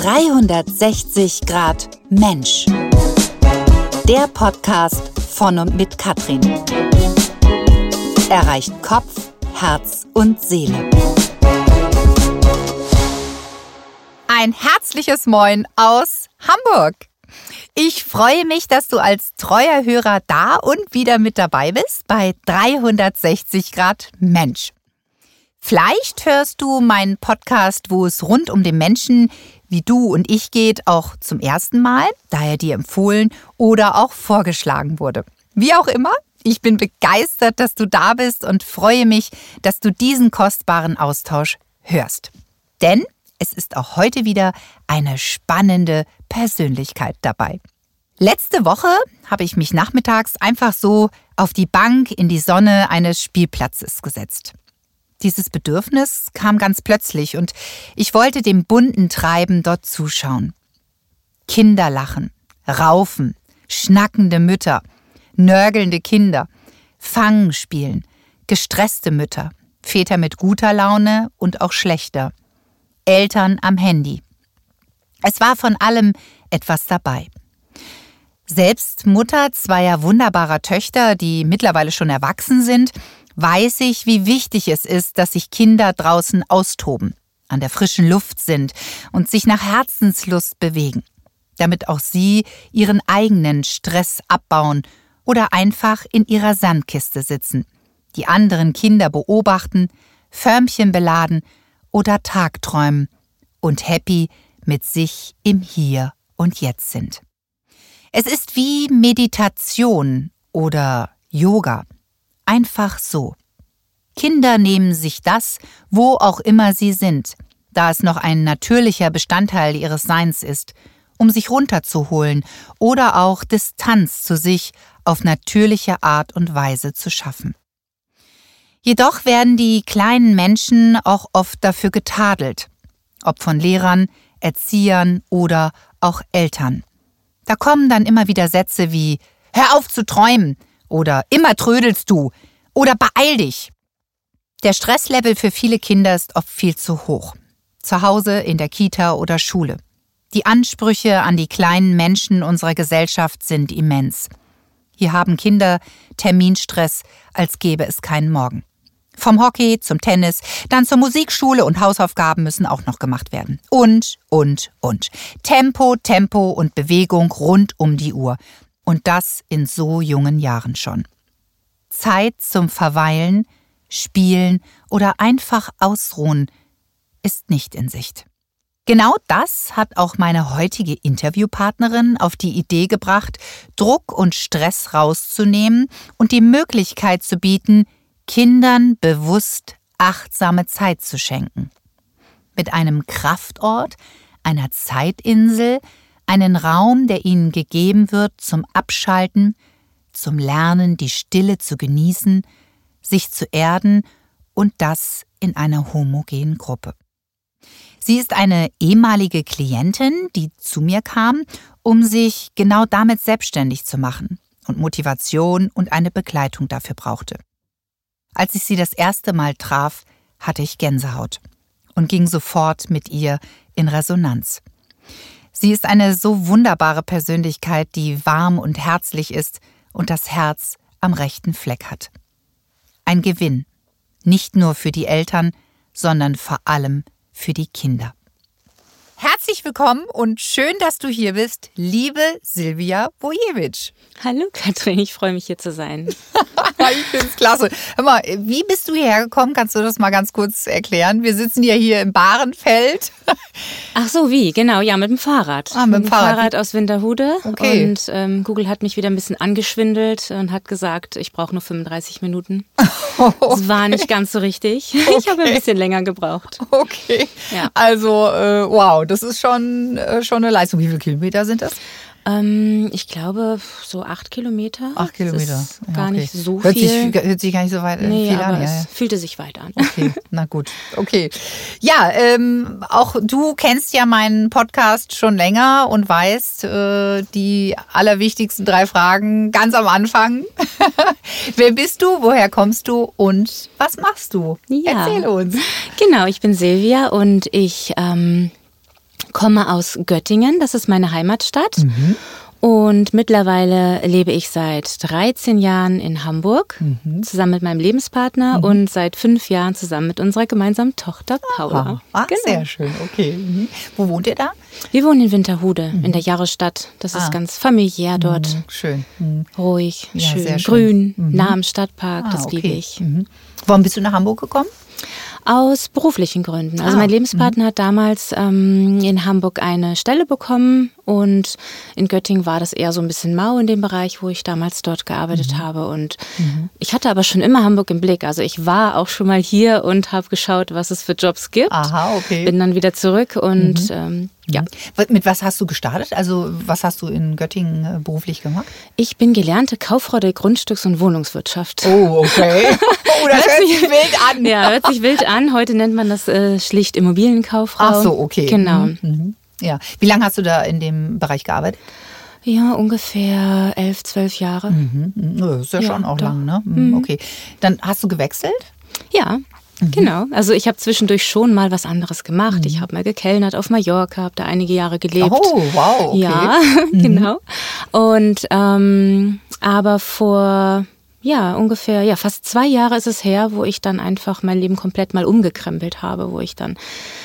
360 Grad Mensch. Der Podcast von und mit Katrin. Erreicht Kopf, Herz und Seele. Ein herzliches Moin aus Hamburg. Ich freue mich, dass du als treuer Hörer da und wieder mit dabei bist bei 360 Grad Mensch. Vielleicht hörst du meinen Podcast, wo es rund um den Menschen wie du und ich geht, auch zum ersten Mal, da er dir empfohlen oder auch vorgeschlagen wurde. Wie auch immer, ich bin begeistert, dass du da bist und freue mich, dass du diesen kostbaren Austausch hörst. Denn es ist auch heute wieder eine spannende Persönlichkeit dabei. Letzte Woche habe ich mich nachmittags einfach so auf die Bank in die Sonne eines Spielplatzes gesetzt. Dieses Bedürfnis kam ganz plötzlich und ich wollte dem bunten Treiben dort zuschauen. Kinder lachen, raufen, schnackende Mütter, nörgelnde Kinder, Fangen spielen, gestresste Mütter, Väter mit guter Laune und auch schlechter, Eltern am Handy. Es war von allem etwas dabei. Selbst Mutter zweier wunderbarer Töchter, die mittlerweile schon erwachsen sind, weiß ich, wie wichtig es ist, dass sich Kinder draußen austoben, an der frischen Luft sind und sich nach Herzenslust bewegen, damit auch sie ihren eigenen Stress abbauen oder einfach in ihrer Sandkiste sitzen, die anderen Kinder beobachten, Förmchen beladen oder Tagträumen und happy mit sich im Hier und Jetzt sind. Es ist wie Meditation oder Yoga. Einfach so. Kinder nehmen sich das, wo auch immer sie sind, da es noch ein natürlicher Bestandteil ihres Seins ist, um sich runterzuholen oder auch Distanz zu sich auf natürliche Art und Weise zu schaffen. Jedoch werden die kleinen Menschen auch oft dafür getadelt, ob von Lehrern, Erziehern oder auch Eltern. Da kommen dann immer wieder Sätze wie Hör auf zu träumen, oder immer trödelst du oder beeil dich. Der Stresslevel für viele Kinder ist oft viel zu hoch. Zu Hause, in der Kita oder Schule. Die Ansprüche an die kleinen Menschen unserer Gesellschaft sind immens. Hier haben Kinder Terminstress, als gäbe es keinen Morgen. Vom Hockey zum Tennis, dann zur Musikschule und Hausaufgaben müssen auch noch gemacht werden. Und, und, und. Tempo, Tempo und Bewegung rund um die Uhr. Und das in so jungen Jahren schon. Zeit zum Verweilen, Spielen oder einfach Ausruhen ist nicht in Sicht. Genau das hat auch meine heutige Interviewpartnerin auf die Idee gebracht, Druck und Stress rauszunehmen und die Möglichkeit zu bieten, Kindern bewusst achtsame Zeit zu schenken. Mit einem Kraftort, einer Zeitinsel, einen Raum, der ihnen gegeben wird zum Abschalten, zum Lernen, die Stille zu genießen, sich zu erden und das in einer homogenen Gruppe. Sie ist eine ehemalige Klientin, die zu mir kam, um sich genau damit selbstständig zu machen und Motivation und eine Begleitung dafür brauchte. Als ich sie das erste Mal traf, hatte ich Gänsehaut und ging sofort mit ihr in Resonanz. Sie ist eine so wunderbare Persönlichkeit, die warm und herzlich ist und das Herz am rechten Fleck hat. Ein Gewinn, nicht nur für die Eltern, sondern vor allem für die Kinder. Herzlich willkommen und schön, dass du hier bist, liebe Silvia Bojewitsch. Hallo Katrin, ich freue mich hier zu sein. ich finde es klasse. Hör mal, wie bist du hierher gekommen? Kannst du das mal ganz kurz erklären? Wir sitzen ja hier im Bahrenfeld. Ach so, wie? Genau, ja, mit dem Fahrrad. Ah, mit dem Fahrrad. Fahrrad aus Winterhude. Okay. Und ähm, Google hat mich wieder ein bisschen angeschwindelt und hat gesagt, ich brauche nur 35 Minuten. okay. Das war nicht ganz so richtig. Ich habe ein bisschen länger gebraucht. Okay. Ja. Also, äh, wow, das ist schon, äh, schon eine Leistung. Wie viele Kilometer sind das? Ähm, ich glaube, so acht Kilometer. Acht Kilometer. Ja, gar okay. nicht so hört viel. Sich, hört sich gar nicht so weit äh, nee, viel aber an. Ja, ja. es fühlte sich weit an. Okay, na gut. Okay. Ja, ähm, auch du kennst ja meinen Podcast schon länger und weißt äh, die allerwichtigsten drei Fragen ganz am Anfang. Wer bist du? Woher kommst du? Und was machst du? Ja. Erzähl uns. Genau, ich bin Silvia und ich ähm, komme aus Göttingen, das ist meine Heimatstadt. Mhm. Und mittlerweile lebe ich seit 13 Jahren in Hamburg Mhm. zusammen mit meinem Lebenspartner und seit fünf Jahren zusammen mit unserer gemeinsamen Tochter Paula. Ah, Genau. sehr schön, okay. Mhm. Wo wohnt ihr da? Wir wohnen in Winterhude in der Jahresstadt. Das ist Ah. ganz familiär dort. Mhm, Schön. Mhm. Ruhig, Ja, schön, schön. grün, Mhm. nah am Stadtpark. Ah, das okay. liebe ich. Mhm. Warum bist du nach Hamburg gekommen? Aus beruflichen Gründen. Also Ah, mein Lebenspartner hat damals ähm, in Hamburg eine Stelle bekommen und in Göttingen war das eher so ein bisschen mau in dem Bereich, wo ich damals dort gearbeitet Mhm. habe. Und ich hatte aber schon immer Hamburg im Blick. Also ich war auch schon mal hier und habe geschaut, was es für Jobs gibt. Aha, okay. Bin dann wieder zurück und Mhm. ähm, ja. Mit was hast du gestartet? Also was hast du in Göttingen äh, beruflich gemacht? Ich bin gelernte Kauffrau der Grundstücks- und Wohnungswirtschaft. Oh, okay. Oh, das hört sich wild an. Ja, hört sich wild an. Heute nennt man das äh, schlicht Immobilienkauffrau. Ach so, okay. Genau. Mhm. Mhm. Ja. Wie lange hast du da in dem Bereich gearbeitet? Ja, ungefähr elf, zwölf Jahre. Mhm. Mhm. Ja, ist ja, Ja, schon auch doch. lang, ne? Mhm. Okay. Dann hast du gewechselt? Ja, Mhm. genau. Also ich habe zwischendurch schon mal was anderes gemacht. Ich habe mal gekellnert auf Mallorca, habe da einige Jahre gelebt. Oh, wow, okay. Ja, genau. Und ähm, aber vor ja ungefähr ja fast zwei Jahre ist es her, wo ich dann einfach mein Leben komplett mal umgekrempelt habe, wo ich dann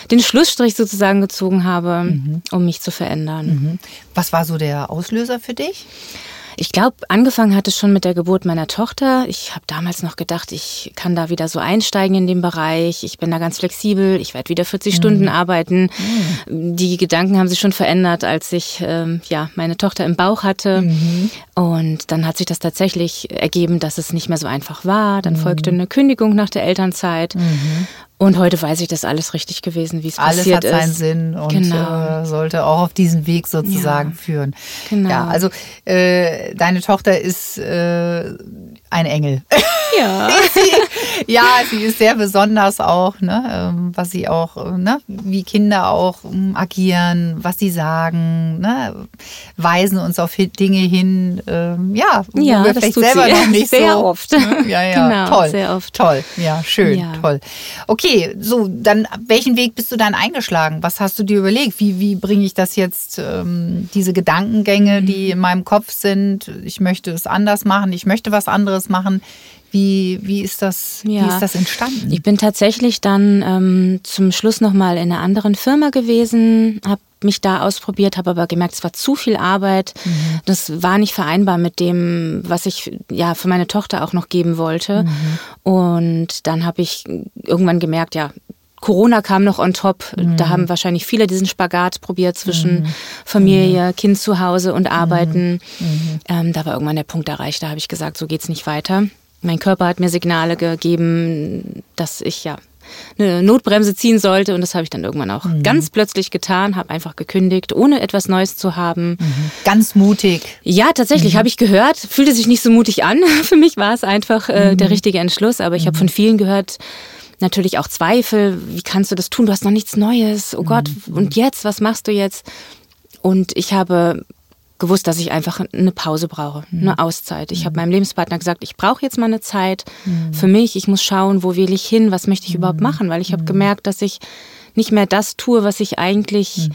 den Schlussstrich sozusagen gezogen habe, Mhm. um mich zu verändern. Was war so der Auslöser für dich? Ich glaube, angefangen hat es schon mit der Geburt meiner Tochter. Ich habe damals noch gedacht, ich kann da wieder so einsteigen in den Bereich. Ich bin da ganz flexibel. Ich werde wieder 40 Stunden arbeiten. Die Gedanken haben sich schon verändert, als ich ähm, ja meine Tochter im Bauch hatte. Und dann hat sich das tatsächlich ergeben, dass es nicht mehr so einfach war. Dann folgte eine Kündigung nach der Elternzeit. Und heute weiß ich, dass alles richtig gewesen, wie es Alles passiert hat seinen ist. Sinn und Genau. äh, sollte auch auf diesen Weg sozusagen Ja. führen. Genau. Ja, also äh, deine Tochter ist äh, ein Engel. Ja. ja, sie ist sehr besonders auch, ne, ähm, was sie auch, äh, ne, wie Kinder auch ähm, agieren, was sie sagen, ne, weisen uns auf Dinge hin, ähm, ja, wo Ja, wir das vielleicht tut selber sie. noch nicht Sehr so. oft. Ne? Ja, ja, Genau, toll, sehr oft. toll, ja, schön, Ja. toll. Okay, so dann welchen Weg bist du dann eingeschlagen? Was hast du dir überlegt? Wie wie bringe ich das jetzt ähm, diese Gedankengänge, die in meinem Kopf sind? Ich möchte es anders machen, ich möchte was anderes machen. Wie, wie, ist das, wie Ja. ist das entstanden? Ich bin tatsächlich dann ähm, zum Schluss nochmal in einer anderen Firma gewesen, habe mich da ausprobiert, habe aber gemerkt, es war zu viel Arbeit. Mhm. Das war nicht vereinbar mit dem, was ich ja für meine Tochter auch noch geben wollte. Mhm. Und dann habe ich irgendwann gemerkt, ja, Corona kam noch on top. Mhm. Da haben wahrscheinlich viele diesen Spagat probiert zwischen Familie, Mhm. Kind zu Hause und Arbeiten. Ähm, da war irgendwann der Punkt erreicht, da habe ich gesagt, so geht's nicht weiter. Mein Körper hat mir Signale gegeben, dass ich ja eine Notbremse ziehen sollte und das habe ich dann irgendwann auch ganz plötzlich getan, habe einfach gekündigt, ohne etwas Neues zu haben. Ganz mutig. Ja, tatsächlich habe ich gehört, fühlte sich nicht so mutig an. Für mich war es einfach äh, der richtige Entschluss, aber ich habe von vielen gehört, natürlich auch Zweifel, wie kannst du das tun? Du hast noch nichts Neues. Oh Gott, und jetzt, was machst du jetzt? Und ich habe gewusst, dass ich einfach eine Pause brauche, eine Auszeit. Ich habe meinem Lebenspartner gesagt, ich brauche jetzt mal eine Zeit für mich. Ich muss schauen, wo will ich hin, was möchte ich überhaupt machen, weil ich habe gemerkt, dass ich nicht mehr das tue, was ich eigentlich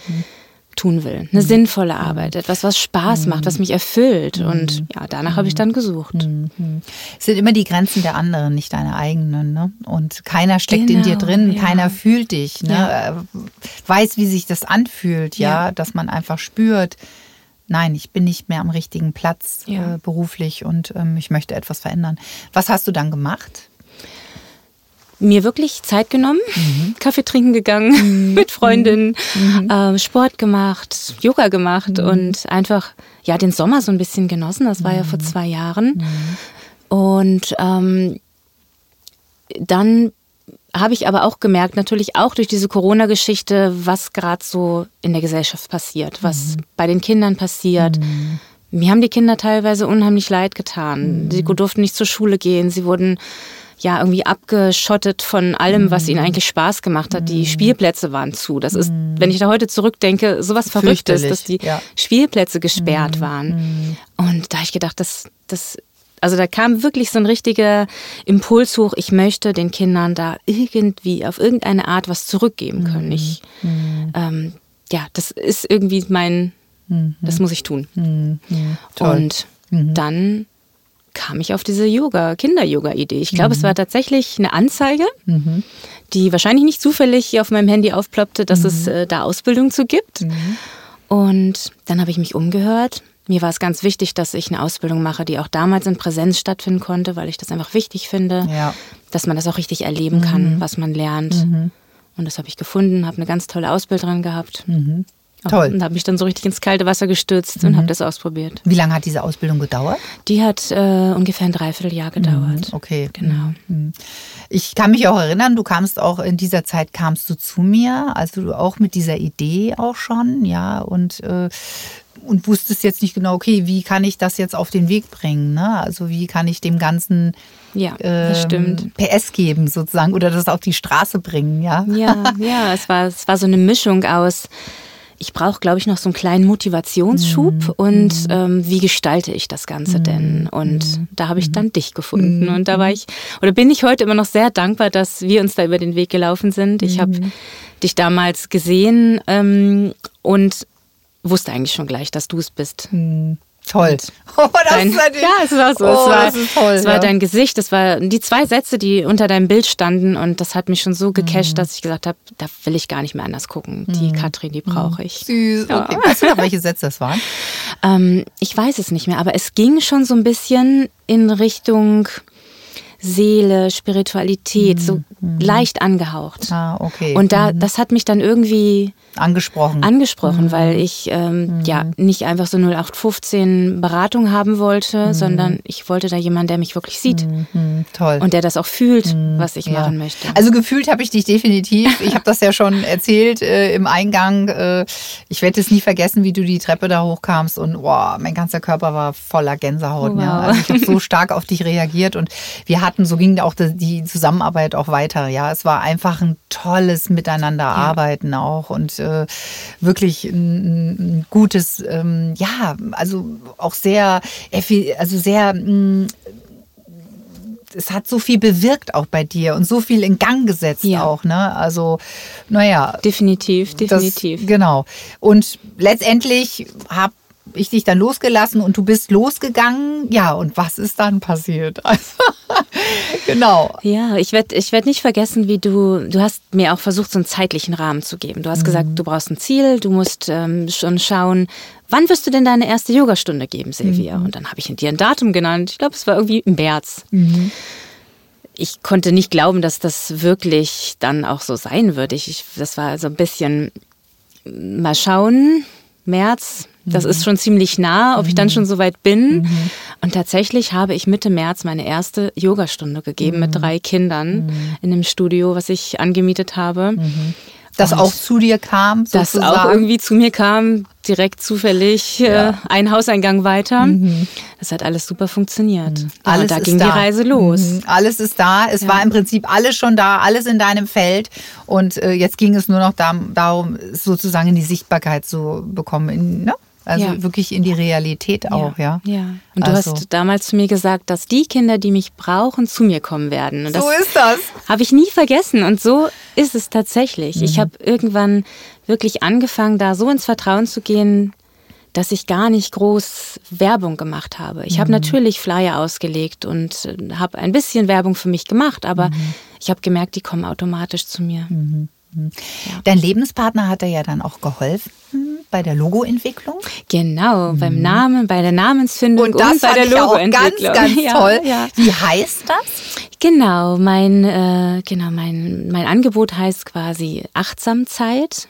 tun will. Eine sinnvolle Arbeit, etwas, was Spaß macht, was mich erfüllt. Und ja, danach habe ich dann gesucht. Es sind immer die Grenzen der anderen, nicht deine eigenen. Ne? Und keiner steckt in dir Genau, drin, ja. keiner fühlt dich, ne? Ja. Äh, weiß, wie sich das anfühlt, ja, Ja. dass man einfach spürt, nein, ich bin nicht mehr am richtigen Platz äh, beruflich und ähm, ich möchte etwas verändern. Was hast du dann gemacht? Mir wirklich Zeit genommen, Mhm. Kaffee trinken gegangen mit Freundinnen, ähm, Sport gemacht, Yoga gemacht Mhm. und einfach ja den Sommer so ein bisschen genossen. Das war ja vor zwei Jahren. Mhm. Und ähm, dann habe ich aber auch gemerkt, natürlich auch durch diese Corona-Geschichte, was gerade so in der Gesellschaft passiert, was Mhm. bei den Kindern passiert. Mir haben die Kinder teilweise unheimlich leid getan. Mhm. Sie durften nicht zur Schule gehen. Sie wurden ja irgendwie abgeschottet von allem, was Mhm. ihnen eigentlich Spaß gemacht hat. Die Spielplätze waren zu. Das ist, wenn ich da heute zurückdenke, sowas Verrücktes, dass die ja. Mhm. Spielplätze gesperrt waren. Und da habe ich gedacht, das, das, also da kam wirklich so ein richtiger Impuls hoch. Ich möchte den Kindern da irgendwie auf irgendeine Art was zurückgeben können. Ich, ähm, ja, das ist irgendwie mein, Mhm. das muss ich tun. Und dann kam ich auf diese Yoga, Kinder-Yoga-Idee. Ich glaube, es war tatsächlich eine Anzeige, die wahrscheinlich nicht zufällig auf meinem Handy aufploppte, dass es äh, da Ausbildung zu gibt. Und dann habe ich mich umgehört. Mir war es ganz wichtig, dass ich eine Ausbildung mache, die auch damals in Präsenz stattfinden konnte, weil ich das einfach wichtig finde, Ja. dass man das auch richtig erleben kann, was man lernt. Und das habe ich gefunden, habe eine ganz tolle Ausbilderin gehabt. Toll. Und habe mich dann so richtig ins kalte Wasser gestürzt und habe das ausprobiert. Wie lange hat diese Ausbildung gedauert? Die hat äh, ungefähr ein Dreivierteljahr gedauert. Okay. Genau. Ich kann mich auch erinnern, du kamst auch in dieser Zeit kamst du zu mir, also du auch mit dieser Idee auch schon, ja, und äh, und wusstest jetzt nicht genau, okay, wie kann ich das jetzt auf den Weg bringen, ne? Also wie kann ich dem Ganzen Ja, ähm. PS geben sozusagen oder das auf die Straße bringen, ja? Ja, ja, es war, es war so eine Mischung aus, ich brauche, glaube ich, noch so einen kleinen Motivationsschub und ähm, wie gestalte ich das Ganze denn? Und da habe ich dann dich gefunden. Und da war ich, oder bin ich heute immer noch sehr dankbar, dass wir uns da über den Weg gelaufen sind. Ich habe dich damals gesehen ähm, und wusste eigentlich schon gleich, dass du es bist. Toll. Oh, das Dein, ist natürlich, ja, es war so. Oh, es war, das ist toll. es war ja. dein Gesicht, es war die zwei Sätze, die unter deinem Bild standen und das hat mich schon so gecasht, dass ich gesagt habe, da will ich gar nicht mehr anders gucken. Die Katrin, die brauche ich. Süß. Okay. Weißt du noch, welche Sätze das waren? Ähm, ich weiß es nicht mehr, aber es ging schon so ein bisschen in Richtung Seele, Spiritualität, so leicht angehaucht. Ah, okay. Und da, das hat mich dann irgendwie Angesprochen. angesprochen, weil ich ähm, ja nicht einfach so 0815 Beratung haben wollte, sondern ich wollte da jemanden, der mich wirklich sieht Hm, toll. und der das auch fühlt, was ich Ja. machen möchte. Also gefühlt habe ich dich definitiv. Ich habe das ja schon erzählt äh, im Eingang. Äh, ich werde es nie vergessen, wie du die Treppe da hochkamst und wow, mein ganzer Körper war voller Gänsehaut. Ja. Wow. Also ich habe so stark auf dich reagiert und wir hatten, so ging auch die- Zusammenarbeit auch weiter. Ja, es war einfach ein tolles Miteinanderarbeiten auch und äh, wirklich ein, ein gutes, ähm, ja, also auch sehr, also sehr mh, es hat so viel bewirkt auch bei dir und so viel in Gang gesetzt Ja. auch, ne? Also, naja. definitiv, definitiv. Das, genau. Und letztendlich habe ich dich dann losgelassen und du bist losgegangen. Ja, und was ist dann passiert? Also, genau. Ja, ich werde ich werd nicht vergessen, wie du, du hast mir auch versucht, so einen zeitlichen Rahmen zu geben. Du hast gesagt, du brauchst ein Ziel, du musst ähm, schon schauen, wann wirst du denn deine erste Yogastunde geben, Silvia? Und dann habe ich dir ein Datum genannt. Ich glaube, es war irgendwie im März. Ich konnte nicht glauben, dass das wirklich dann auch so sein wird. Ich, ich, das war so ein bisschen, mal schauen, März, das ist schon ziemlich nah, ob ich dann schon so weit bin. Und tatsächlich habe ich Mitte März meine erste Yogastunde gegeben mit drei Kindern in einem Studio, was ich angemietet habe. Das Und auch zu dir kam, Das sozusagen. auch irgendwie zu mir kam, direkt zufällig äh, ein Hauseingang weiter. Das hat alles super funktioniert. Ja, Alles da ging da. die Reise los. Mhm. Alles ist da. Es Ja. war im Prinzip alles schon da, alles in deinem Feld. Und äh, jetzt ging es nur noch da, darum, es sozusagen in die Sichtbarkeit zu bekommen. In, ne? Also Ja. wirklich in die Realität auch, ja. ja. Und du Also. hast damals zu mir gesagt, dass die Kinder, die mich brauchen, zu mir kommen werden. Und So ist das. Habe ich nie vergessen und so ist es tatsächlich. Ich habe irgendwann wirklich angefangen, da so ins Vertrauen zu gehen, dass ich gar nicht groß Werbung gemacht habe. Ich habe natürlich Flyer ausgelegt und äh, habe ein bisschen Werbung für mich gemacht, aber ich habe gemerkt, die kommen automatisch zu mir. Dein Lebenspartner hat dir ja dann auch geholfen bei der Logoentwicklung. Genau, beim Namen, bei der Namensfindung und, bei fand der ich auch ganz, Logoentwicklung. ganz Ja, toll. Ja. Wie heißt das? Genau, mein, äh, genau mein, mein Angebot heißt quasi Achtsamzeit,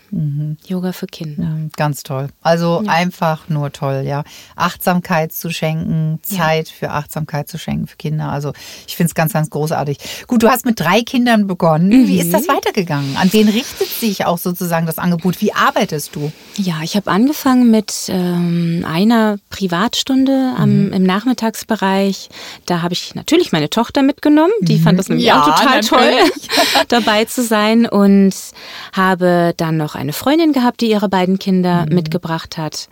Yoga für Kinder. Ganz toll. Also einfach nur toll, ja. Achtsamkeit zu schenken, Zeit für Achtsamkeit zu schenken für Kinder. Also ich finde es ganz, ganz großartig. Gut, du hast mit drei Kindern begonnen. Wie ist das weitergegangen? An wen richtet sich auch sozusagen das Angebot? Wie arbeitest du? Ja, ich habe angefangen mit ähm, einer Privatstunde am, im Nachmittagsbereich. Da habe ich natürlich meine Tochter mitgenommen. Die fand das nämlich Ja, auch total toll, dabei zu sein. Und habe dann noch eine Freundin gehabt, die ihre beiden Kinder mitgebracht hat.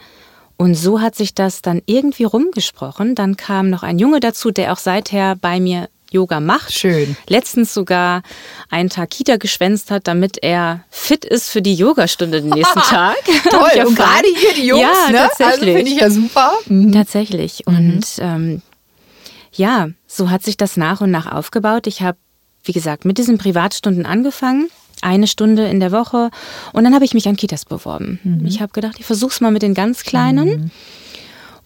Und so hat sich das dann irgendwie rumgesprochen. Dann kam noch ein Junge dazu, der auch seither bei mir Yoga macht. Schön. Letztens sogar einen Tag Kita geschwänzt hat, damit er fit ist für die Yogastunde den nächsten Tag. Toll. Ja, Und gerade hier die Jungs, ja, ne? Also finde ich ja super. Mhm. Tatsächlich. Und ähm, ja, so hat sich das nach und nach aufgebaut. Ich habe, wie gesagt, mit diesen Privatstunden angefangen. Eine Stunde in der Woche. Und dann habe ich mich an Kitas beworben. Ich habe gedacht, ich versuche es mal mit den ganz Kleinen.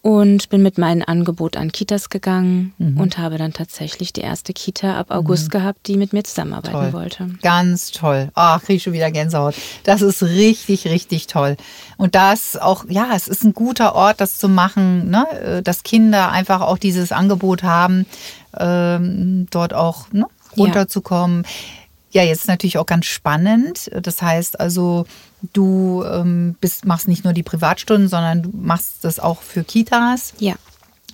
Und bin mit meinem Angebot an Kitas gegangen und habe dann tatsächlich die erste Kita ab August gehabt, die mit mir zusammenarbeiten Toll. wollte. Ganz toll. Ach, kriege ich schon wieder Gänsehaut. Das ist richtig, richtig toll. Und das auch, ja, es ist ein guter Ort, das zu machen, ne? äh, dass Kinder einfach auch dieses Angebot haben, ähm, dort auch ne? Ja. runterzukommen. Ja, jetzt natürlich auch ganz spannend. Das heißt also, du ähm, bist, machst nicht nur die Privatstunden, sondern du machst das auch für Kitas. Ja.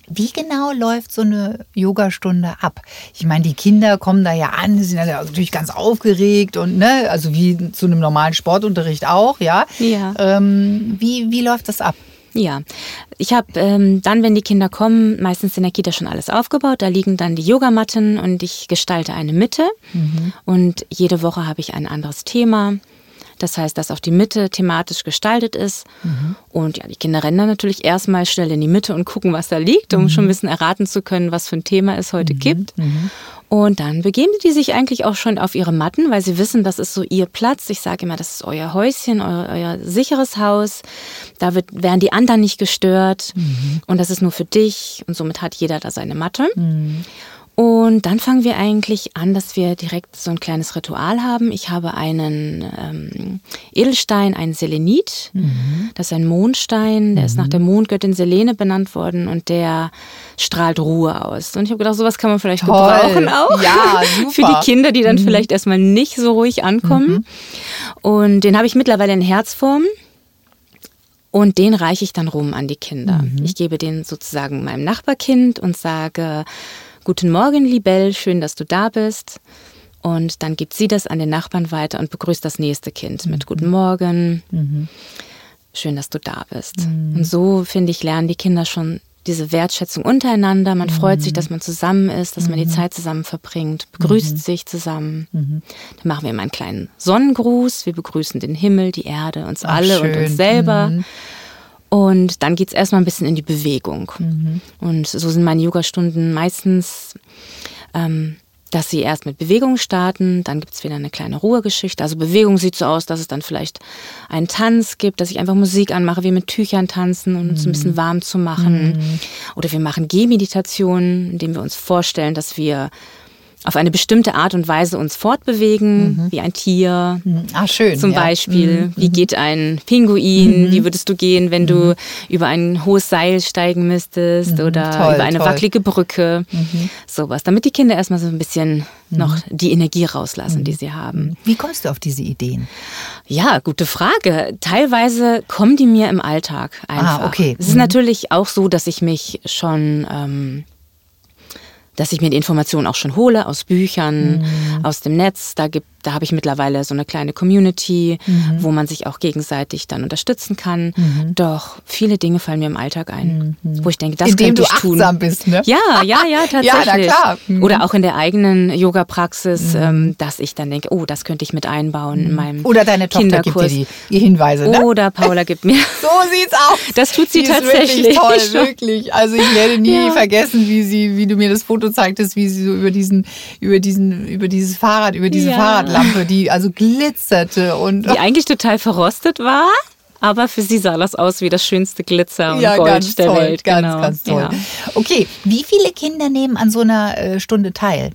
Wie genau läuft so eine Yogastunde ab? Ich meine, die Kinder kommen da ja an, sind ja natürlich ganz aufgeregt und ne, also wie zu einem normalen Sportunterricht auch, ja. Ja. Ähm, wie, wie läuft das ab? Ja, ich habe ähm, dann, wenn die Kinder kommen, meistens in der Kita schon alles aufgebaut. Da liegen dann die Yogamatten und ich gestalte eine Mitte. Und jede Woche habe ich ein anderes Thema. Das heißt, dass auch die Mitte thematisch gestaltet ist. Und ja, die Kinder rennen dann natürlich erstmal schnell in die Mitte und gucken, was da liegt, um schon ein bisschen erraten zu können, was für ein Thema es heute gibt. Und dann begeben die sich eigentlich auch schon auf ihre Matten, weil sie wissen, das ist so ihr Platz. Ich sage immer, das ist euer Häuschen, euer, euer sicheres Haus. Da wird, werden die anderen nicht gestört. Und das ist nur für dich. Und somit hat jeder da seine Matte. Und dann fangen wir eigentlich an, dass wir direkt so ein kleines Ritual haben. Ich habe einen ähm, Edelstein, einen Selenit. Das ist ein Mondstein. Der ist nach der Mondgöttin Selene benannt worden und der strahlt Ruhe aus. Und ich habe gedacht, sowas kann man vielleicht Toll. gebrauchen auch. Ja, super. Für die Kinder, die dann vielleicht erstmal nicht so ruhig ankommen. Und den habe ich mittlerweile in Herzform. Und den reiche ich dann rum an die Kinder. Ich gebe den sozusagen meinem Nachbarkind und sage, Guten Morgen, Libelle, schön, dass du da bist. Und dann gibt sie das an den Nachbarn weiter und begrüßt das nächste Kind mit Guten Morgen. Schön, dass du da bist. Und so, finde ich, lernen die Kinder schon diese Wertschätzung untereinander. Man freut sich, dass man zusammen ist, dass man die Zeit zusammen verbringt, begrüßt sich zusammen. Dann machen wir immer einen kleinen Sonnengruß. Wir begrüßen den Himmel, die Erde, uns Ach, alle und schön. uns selber. Und dann geht's erstmal ein bisschen in die Bewegung. Und so sind meine Yogastunden meistens, ähm, dass sie erst mit Bewegung starten, dann gibt's wieder eine kleine Ruhegeschichte. Also Bewegung sieht so aus, dass es dann vielleicht einen Tanz gibt, dass ich einfach Musik anmache, wie mit Tüchern tanzen, um uns ein bisschen warm zu machen. Oder wir machen Gehmeditationen, indem wir uns vorstellen, dass wir auf eine bestimmte Art und Weise uns fortbewegen, wie ein Tier, Ah, schön. zum ja. Beispiel, wie geht ein Pinguin? Wie würdest du gehen, wenn du über ein hohes Seil steigen müsstest oder Toll, über eine toll. wackelige Brücke? Sowas, damit die Kinder erstmal so ein bisschen noch die Energie rauslassen, die sie haben. Wie kommst du auf diese Ideen? Ja, gute Frage. Teilweise kommen die mir im Alltag einfach. Ah, okay. Es ist natürlich auch so, dass ich mich schon, ähm, dass ich mir die Informationen auch schon hole aus Büchern, Mhm. aus dem Netz. Da gibt, da habe ich mittlerweile so eine kleine Community, Mhm. wo man sich auch gegenseitig dann unterstützen kann. Doch viele Dinge fallen mir im Alltag ein, wo ich denke, das Mhm. Indem könnte du ich tun. achtsam bist, ne? Ja, ja, ja, tatsächlich. Ja. Mhm. Oder auch in der eigenen Yoga-Praxis, ähm, dass ich dann denke, oh, das könnte ich mit einbauen in meinem Mhm. Oder deine Tochter gibt dir die, die Hinweise, ne? Oder Paula gibt mir. So sieht's aus. Das tut sie die Ist tatsächlich. wirklich toll, wirklich. Also ich werde nie Ja. vergessen, wie sie, wie du mir das Foto zeigtest, wie sie so über diesen, über diesen, über dieses Fahrrad, über diese Ja. Fahrradlampe, die also glitzerte und Die eigentlich total verrostet war, aber für sie sah das aus wie das schönste Glitzer und ja, Gold ganz der toll, Welt. ganz, genau. ganz toll. Ja. Okay, wie viele Kinder nehmen an so einer äh, Stunde teil?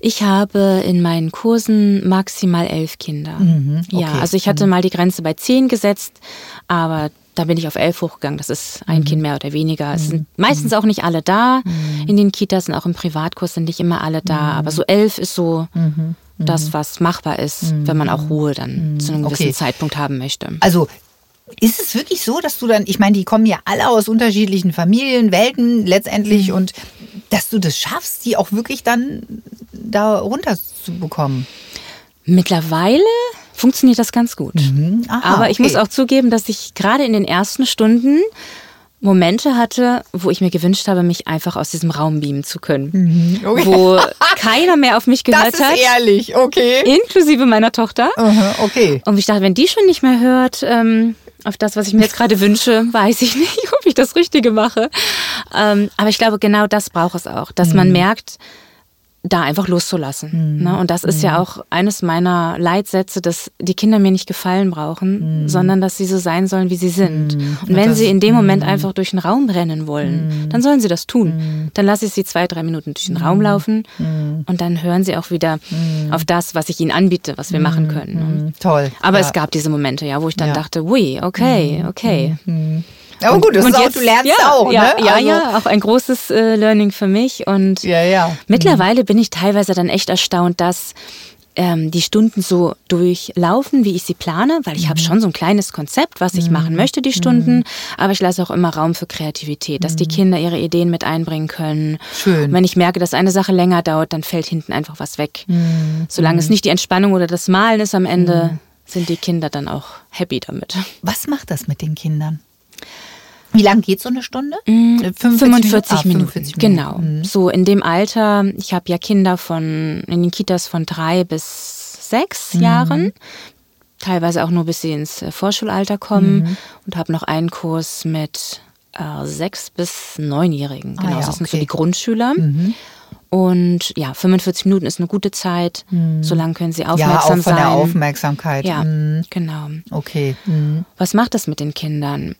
Ich habe in meinen Kursen maximal elf Kinder. Ja, Mhm, okay. also ich hatte mal die Grenze bei zehn gesetzt, aber da bin ich auf elf hochgegangen. Das ist Mhm. ein Kind mehr oder weniger. Es sind meistens auch nicht alle da. In den Kitas und auch im Privatkurs sind nicht immer alle da. Mhm. Aber so elf ist so das, was machbar ist, wenn man auch Ruhe dann zu einem gewissen Mhm. Okay. Zeitpunkt haben möchte. Also ist es wirklich so, dass du dann, ich meine, die kommen ja alle aus unterschiedlichen Familien, Welten letztendlich Mhm. und dass du das schaffst, die auch wirklich dann da runterzubekommen? Mittlerweile funktioniert das ganz gut. Mhm. Aha, Aber ich muss okay. auch zugeben, dass ich gerade in den ersten Stunden Momente hatte, wo ich mir gewünscht habe, mich einfach aus diesem Raum beamen zu können. Okay. Wo keiner mehr auf mich gehört das ist hat. ehrlich, okay. Inklusive meiner Tochter. Aha, okay. Und ich dachte, wenn die schon nicht mehr hört, ähm, auf das, was ich mir jetzt gerade wünsche, weiß ich nicht, ob ich das Richtige mache. Ähm, aber ich glaube, genau das braucht es auch, dass man merkt, da einfach loszulassen. Mhm. Ne? Und das ist ja auch eines meiner Leitsätze, dass die Kinder mir nicht gefallen brauchen, Mhm. sondern dass sie so sein sollen, wie sie sind. Und Und wenn das- sie in dem Moment Mhm. einfach durch den Raum rennen wollen, dann sollen sie das tun. Dann lasse ich sie zwei, drei Minuten durch den Mhm. Raum laufen und dann hören sie auch wieder auf das, was ich ihnen anbiete, was wir machen können. Ne? Mhm, Toll. Aber ja. es gab diese Momente, ja, wo ich dann Ja. dachte, ui, okay, okay. Aber gut, das Und ist auch, jetzt- du lernst ja, auch, ja, ne? Ja, Also- ja, auch ein großes äh, Learning für mich. Und Ja, ja. mittlerweile bin ich teilweise dann echt erstaunt, dass ähm, die Stunden so durchlaufen, wie ich sie plane, weil ich Mhm. habe schon so ein kleines Konzept, was ich machen möchte, die Stunden, aber ich lasse auch immer Raum für Kreativität, dass die Kinder ihre Ideen mit einbringen können. Mhm. Schön. Und wenn ich merke, dass eine Sache länger dauert, dann fällt hinten einfach was weg. Mhm. Solange es nicht die Entspannung oder das Malen ist am Ende, sind die Kinder dann auch happy damit. Was macht das mit den Kindern? Wie lang geht so eine Stunde? Äh, 45 Ah, Minuten. 45 Genau. Mhm. So in dem Alter, ich habe ja Kinder von in den Kitas von drei bis sechs Mhm. Jahren. Teilweise auch nur bis sie ins äh, Vorschulalter kommen Mhm. und habe noch einen Kurs mit äh, sechs bis neunjährigen. Ah Genau, ja, das sind so okay. Mhm. die Grundschüler. Und ja, 45 Minuten ist eine gute Zeit. So lange können sie Mhm. Ja, aufmerksam auch von sein. der Aufmerksamkeit. Ja, Mhm. genau. Okay. Mhm. Was macht das mit den Kindern?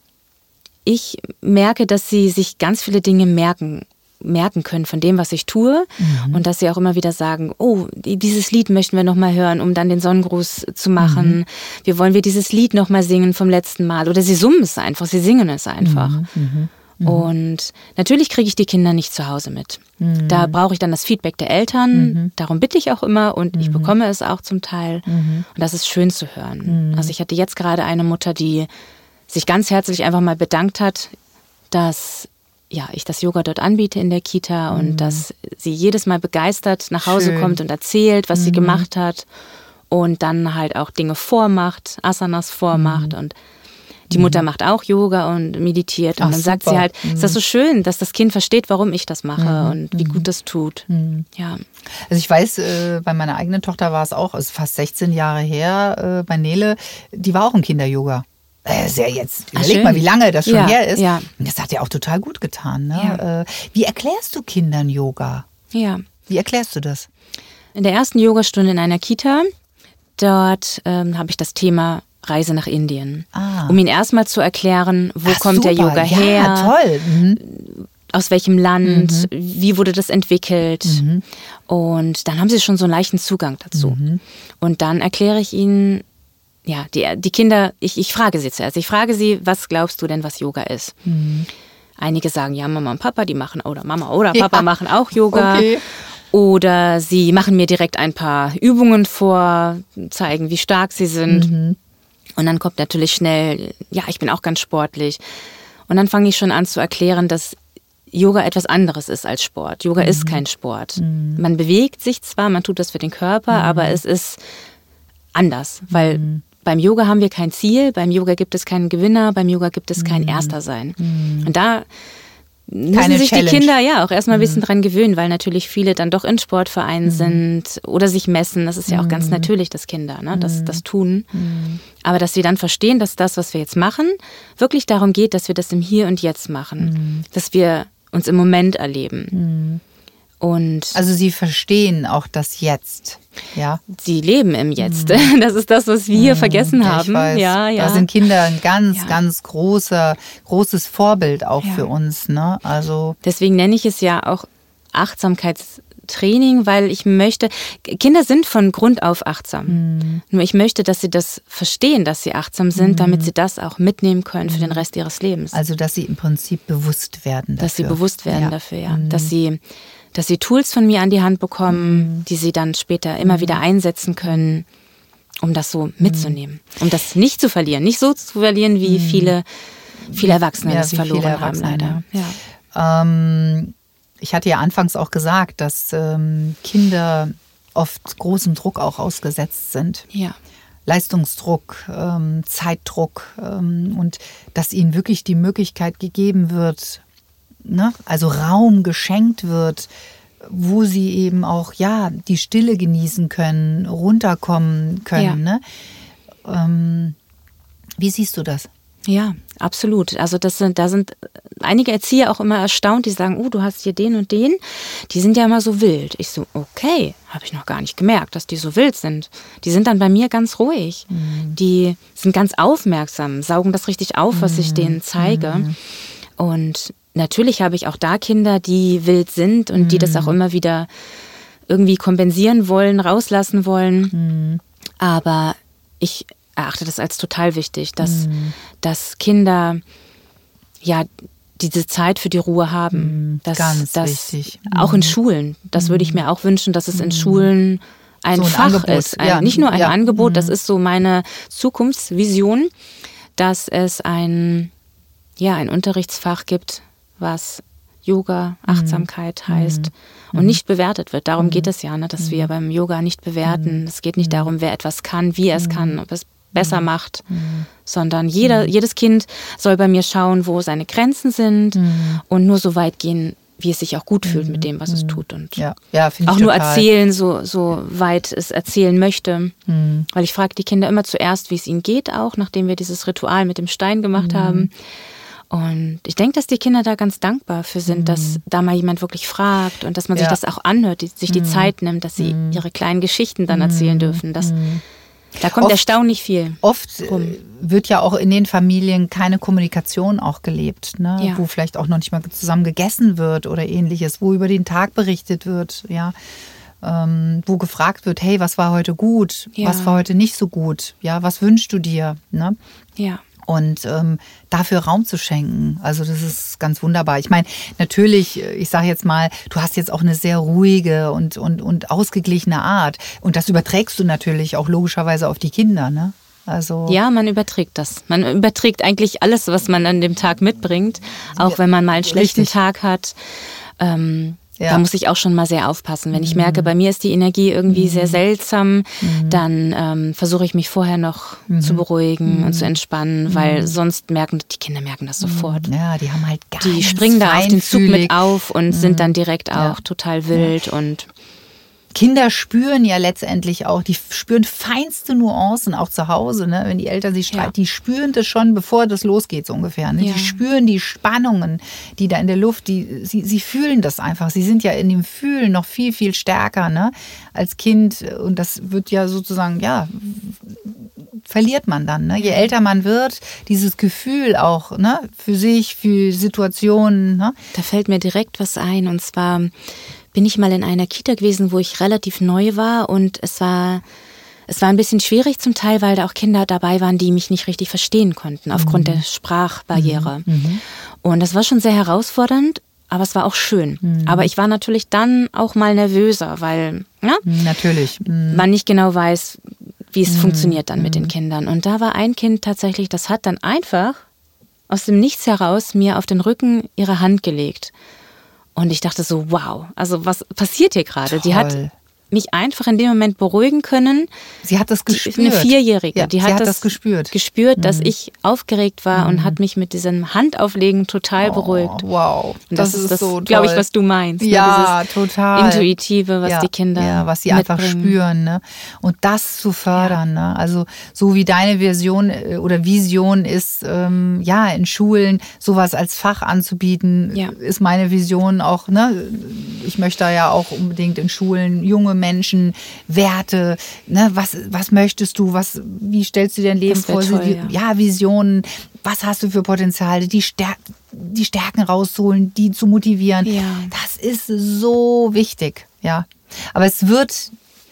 Ich merke, dass sie sich ganz viele Dinge merken merken können von dem, was ich tue Mhm. und dass sie auch immer wieder sagen, oh, dieses Lied möchten wir noch mal hören, um dann den Sonnengruß zu machen. Mhm. Wir wollen wir dieses Lied noch mal singen vom letzten Mal oder sie summen es einfach, sie singen es einfach. Mhm. Und natürlich kriege ich die Kinder nicht zu Hause mit. Mhm. Da brauche ich dann das Feedback der Eltern. Darum bitte ich auch immer und Mhm. ich bekomme es auch zum Teil. Und das ist schön zu hören. Also ich hatte jetzt gerade eine Mutter, die sich ganz herzlich einfach mal bedankt hat, dass ja, ich das Yoga dort anbiete in der Kita und dass sie jedes Mal begeistert nach Hause Schön. kommt und erzählt, was sie gemacht hat und dann halt auch Dinge vormacht, Asanas vormacht und die Mutter macht auch Yoga und meditiert und Ach, dann sagt sie super. halt, ist das so schön, dass das Kind versteht, warum ich das mache und wie gut das tut. Ja. Also ich weiß, äh, bei meiner eigenen Tochter war es auch, also fast 16 Jahre her, äh, bei Nele, die war auch im Kinder-Yoga. Äh, ja jetzt, überleg schön. mal, wie lange das schon Ja, her ist. ja. Das hat ja auch total gut getan. Ne? Ja. Äh, wie erklärst du Kindern Yoga? Ja. Wie erklärst du das? In der ersten Yogastunde in einer Kita, dort ähm, habe ich das Thema Reise nach Indien. Ah. Um ihnen erstmal zu erklären, wo Ach, kommt der super. Yoga ja, her, toll. Mhm. aus welchem Land, wie wurde das entwickelt. Und dann haben sie schon so einen leichten Zugang dazu. Und dann erkläre ich ihnen, ja, die, die Kinder, ich, ich frage sie zuerst. Ich frage sie, was glaubst du denn, was Yoga ist? Einige sagen, ja, Mama und Papa, die machen, oder Mama oder Papa Ja. machen auch Yoga. Okay. Oder sie machen mir direkt ein paar Übungen vor, zeigen, wie stark sie sind. Und dann kommt natürlich schnell, ja, ich bin auch ganz sportlich. Und dann fange ich schon an zu erklären, dass Yoga etwas anderes ist als Sport. Yoga ist kein Sport. Man bewegt sich zwar, man tut das für den Körper, aber es ist anders, weil beim Yoga haben wir kein Ziel, beim Yoga gibt es keinen Gewinner, beim Yoga gibt es kein Erster sein. Und da müssen Keine sich Challenge. die Kinder ja auch erstmal ein bisschen dran gewöhnen, weil natürlich viele dann doch in Sportvereinen sind oder sich messen. Das ist ja auch ganz natürlich, dass Kinder ne, das, das tun. Aber dass sie dann verstehen, dass das, was wir jetzt machen, wirklich darum geht, dass wir das im Hier und Jetzt machen. Dass wir uns im Moment erleben. Und Also sie verstehen auch das Jetzt. Ja. sie leben im Jetzt. Das ist das, was wir vergessen Ja, ich haben. Ja, ja. Da sind Kinder ein ganz, Ja. ganz großer, großes Vorbild auch Ja. für uns. Ne? Also Deswegen nenne ich es ja auch Achtsamkeitstraining, weil ich möchte, Kinder sind von Grund auf achtsam. Mhm. Nur ich möchte, dass sie das verstehen, dass sie achtsam sind, Mhm. damit sie das auch mitnehmen können für den Rest ihres Lebens. Also, dass sie im Prinzip bewusst werden dafür. dass sie bewusst werden Ja. Mhm. dafür, ja. Dass sie, dass sie Tools von mir an die Hand Mhm. bekommen, die sie dann später immer wieder einsetzen können, um das so mitzunehmen. Um das nicht zu verlieren. Nicht so zu verlieren, wie viele, viele Erwachsene Mhm. Ja, das verloren haben, Erwachsene, leider. Ja. Ähm, ich hatte ja anfangs auch gesagt, dass ähm, Kinder oft großem Druck auch ausgesetzt sind. ja. Leistungsdruck, ähm, Zeitdruck ähm, und dass ihnen wirklich die Möglichkeit gegeben wird, ne? also Raum geschenkt wird, wo sie eben auch ja die Stille genießen können, runterkommen können. Ja. Ne? Ähm, wie siehst du das? Ja, absolut. Also das sind, da sind einige Erzieher auch immer erstaunt, die sagen, oh, du hast hier den und den. Die sind ja immer so wild. Ich so, okay, habe ich noch gar nicht gemerkt, dass die so wild sind. Die sind dann bei mir ganz ruhig. Mhm. Die sind ganz aufmerksam, saugen das richtig auf, was ich denen zeige. Mhm. Und natürlich habe ich auch da Kinder, die wild sind und mhm. die das auch mhm. immer wieder irgendwie kompensieren wollen, rauslassen wollen. Mhm. Aber ich erachte das als total wichtig, dass, mhm. dass Kinder ja diese Zeit für die Ruhe haben. Mhm. Dass, Ganz dass wichtig. Auch in Schulen. Das würde ich mir auch wünschen, dass es in Schulen ein, so ein Fach Angebot. ist. Ein, ja. Nicht nur ein ja. Angebot, das ist so meine Zukunftsvision, dass es ein, ja, ein Unterrichtsfach gibt, was Yoga, mhm. Achtsamkeit mhm. heißt mhm. und nicht bewertet wird. Darum mhm. geht es ja, ne, dass wir mhm. beim Yoga nicht bewerten. Es geht nicht darum, wer etwas kann, wie er es kann, ob es besser macht, sondern jeder, jedes Kind soll bei mir schauen, wo seine Grenzen sind und nur so weit gehen, wie es sich auch gut fühlt mit dem, was es tut. Und ja. Ja, auch nur erzählen, so, so weit es erzählen möchte. Mhm. Weil ich frage die Kinder immer zuerst, wie es ihnen geht, auch nachdem wir dieses Ritual mit dem Stein gemacht mhm. haben. Und ich denke, dass die Kinder da ganz dankbar für sind, mhm. dass da mal jemand wirklich fragt und dass man sich das auch anhört, die, sich die mhm. Zeit nimmt, dass sie mhm. ihre kleinen Geschichten dann erzählen mhm. dürfen. Das, mhm. da kommt oft, erstaunlich viel. Oft rum. Äh, wird ja auch in den Familien keine Kommunikation auch gelebt, ne? Ja. wo vielleicht auch noch nicht mal zusammen gegessen wird oder ähnliches, wo über den Tag berichtet wird, ja. Ähm, wo gefragt wird, hey, was war heute gut, ja. was war heute nicht so gut, ja, was wünschst du dir, ne? Ja und ähm, dafür Raum zu schenken. Also das ist ganz wunderbar. Ich meine, natürlich, ich sage jetzt mal, du hast jetzt auch eine sehr ruhige und, und, und ausgeglichene Art. Und das überträgst du natürlich auch logischerweise auf die Kinder, ne? Also ja, man überträgt das. Man überträgt eigentlich alles, was man an dem Tag mitbringt, auch wenn man mal einen schlechten Richtig. Tag hat. Ähm, ja. Da muss ich auch schon mal sehr aufpassen. Wenn ich merke, bei mir ist die Energie irgendwie sehr mhm. seltsam, mhm. dann ähm, versuche ich mich vorher noch mhm. zu beruhigen und zu entspannen, weil sonst merken die Kinder merken das sofort. Ja, die haben halt gar Die springen da auf den Zug mit auf und sind dann direkt auch ja. total wild und Kinder spüren ja letztendlich auch, die spüren feinste Nuancen auch zu Hause, ne? wenn die Eltern sich streiten, ja. die spüren das schon, bevor das losgeht so ungefähr. Ne? Ja. Die spüren die Spannungen, die da in der Luft, die, sie, sie fühlen das einfach. Sie sind ja in dem Fühlen noch viel, viel stärker ne? als Kind und das wird ja sozusagen, ja, verliert man dann. Ne? Je älter man wird, dieses Gefühl auch ne? für sich, für Situationen. Ne? Da fällt mir direkt was ein und zwar bin ich mal in einer Kita gewesen, wo ich relativ neu war und es war es war ein bisschen schwierig zum Teil, weil da auch Kinder dabei waren, die mich nicht richtig verstehen konnten aufgrund mhm. der Sprachbarriere. Mhm. mhm. Und das war schon sehr herausfordernd, aber es war auch schön. Mhm. Aber ich war natürlich dann auch mal nervöser, weil ja, mhm, natürlich mhm. man nicht genau weiß, wie es funktioniert dann mit den Kindern. Und da war ein Kind tatsächlich, das hat dann einfach aus dem Nichts heraus mir auf den Rücken ihre Hand gelegt. Und ich dachte so, wow, also was passiert hier gerade? Die hat mich einfach in dem Moment beruhigen können. Sie hat das gespürt. Eine Vierjährige, ja, die hat, hat das, das, gespürt. Gespürt, mhm. dass ich aufgeregt war mhm. und hat mich mit diesem Handauflegen total oh, beruhigt. Wow, und das, das ist das, so glaube ich, was du meinst. Ne? Ja, ne? total. Intuitive, was ja, die Kinder Ja, was sie mitbringen. einfach spüren. Ne? Und das zu fördern. Ja. Ne? Also so wie deine Version äh, oder Vision ist, ähm, ja, in Schulen sowas als Fach anzubieten, ist meine Vision auch. Ne? Ich möchte da ja auch unbedingt in Schulen junge Menschen, Werte, ne, was, was möchtest du, was, wie stellst du dein Leben vor? Toll, ja. ja. Visionen, was hast du für Potenziale, die, Stär die Stärken rauszuholen, die zu motivieren. Ja. Das ist so wichtig, ja. Aber es wird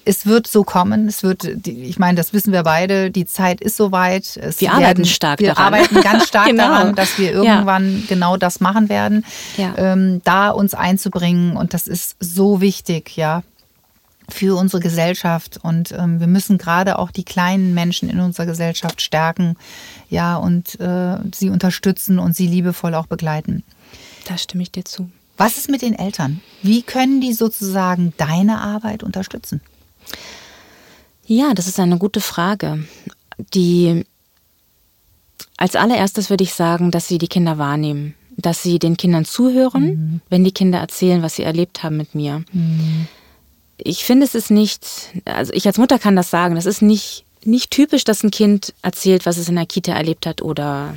es wird so kommen. Es wird, ich meine, das wissen wir beide. Die Zeit ist soweit. Es wir werden, arbeiten stark wir daran. Wir arbeiten ganz stark genau. daran, dass wir irgendwann ja. genau das machen werden, ja. ähm, da uns einzubringen. Und das ist so wichtig, ja für unsere Gesellschaft und ähm, wir müssen gerade auch die kleinen Menschen in unserer Gesellschaft stärken, ja und äh, sie unterstützen und sie liebevoll auch begleiten. Da stimme ich dir zu. Was ist mit den Eltern? Wie können die sozusagen deine Arbeit unterstützen? Ja, das ist eine gute Frage. Die als allererstes würde ich sagen, dass sie die Kinder wahrnehmen, dass sie den Kindern zuhören, mhm. wenn die Kinder erzählen, was sie erlebt haben mit mir. Mhm. Ich finde, es ist nicht, also ich als Mutter kann das sagen, das ist nicht, nicht typisch, dass ein Kind erzählt, was es in der Kita erlebt hat oder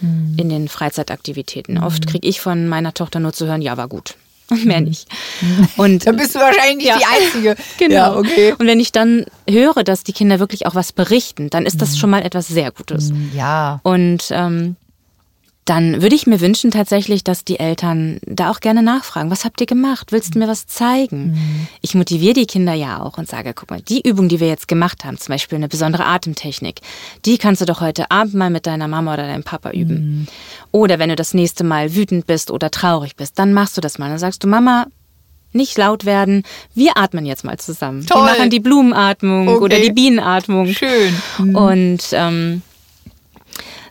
mhm. in den Freizeitaktivitäten. Oft kriege ich von meiner Tochter nur zu hören, ja, war gut und mehr nicht. Und da bist du wahrscheinlich ja. die Einzige. Genau. Ja, okay. Und wenn ich dann höre, dass die Kinder wirklich auch was berichten, dann ist das schon mal etwas sehr Gutes. Ja. Und ähm, dann würde ich mir wünschen tatsächlich, dass die Eltern da auch gerne nachfragen. Was habt ihr gemacht? Willst du mir was zeigen? Mhm. Ich motiviere die Kinder ja auch und sage, guck mal, die Übung, die wir jetzt gemacht haben, zum Beispiel eine besondere Atemtechnik, die kannst du doch heute Abend mal mit deiner Mama oder deinem Papa üben. Mhm. Oder wenn du das nächste Mal wütend bist oder traurig bist, dann machst du das mal. Dann sagst du, Mama, nicht laut werden. Wir atmen jetzt mal zusammen. Toll. Wir machen die Blumenatmung okay. oder die Bienenatmung. Schön. Mhm. Und ähm,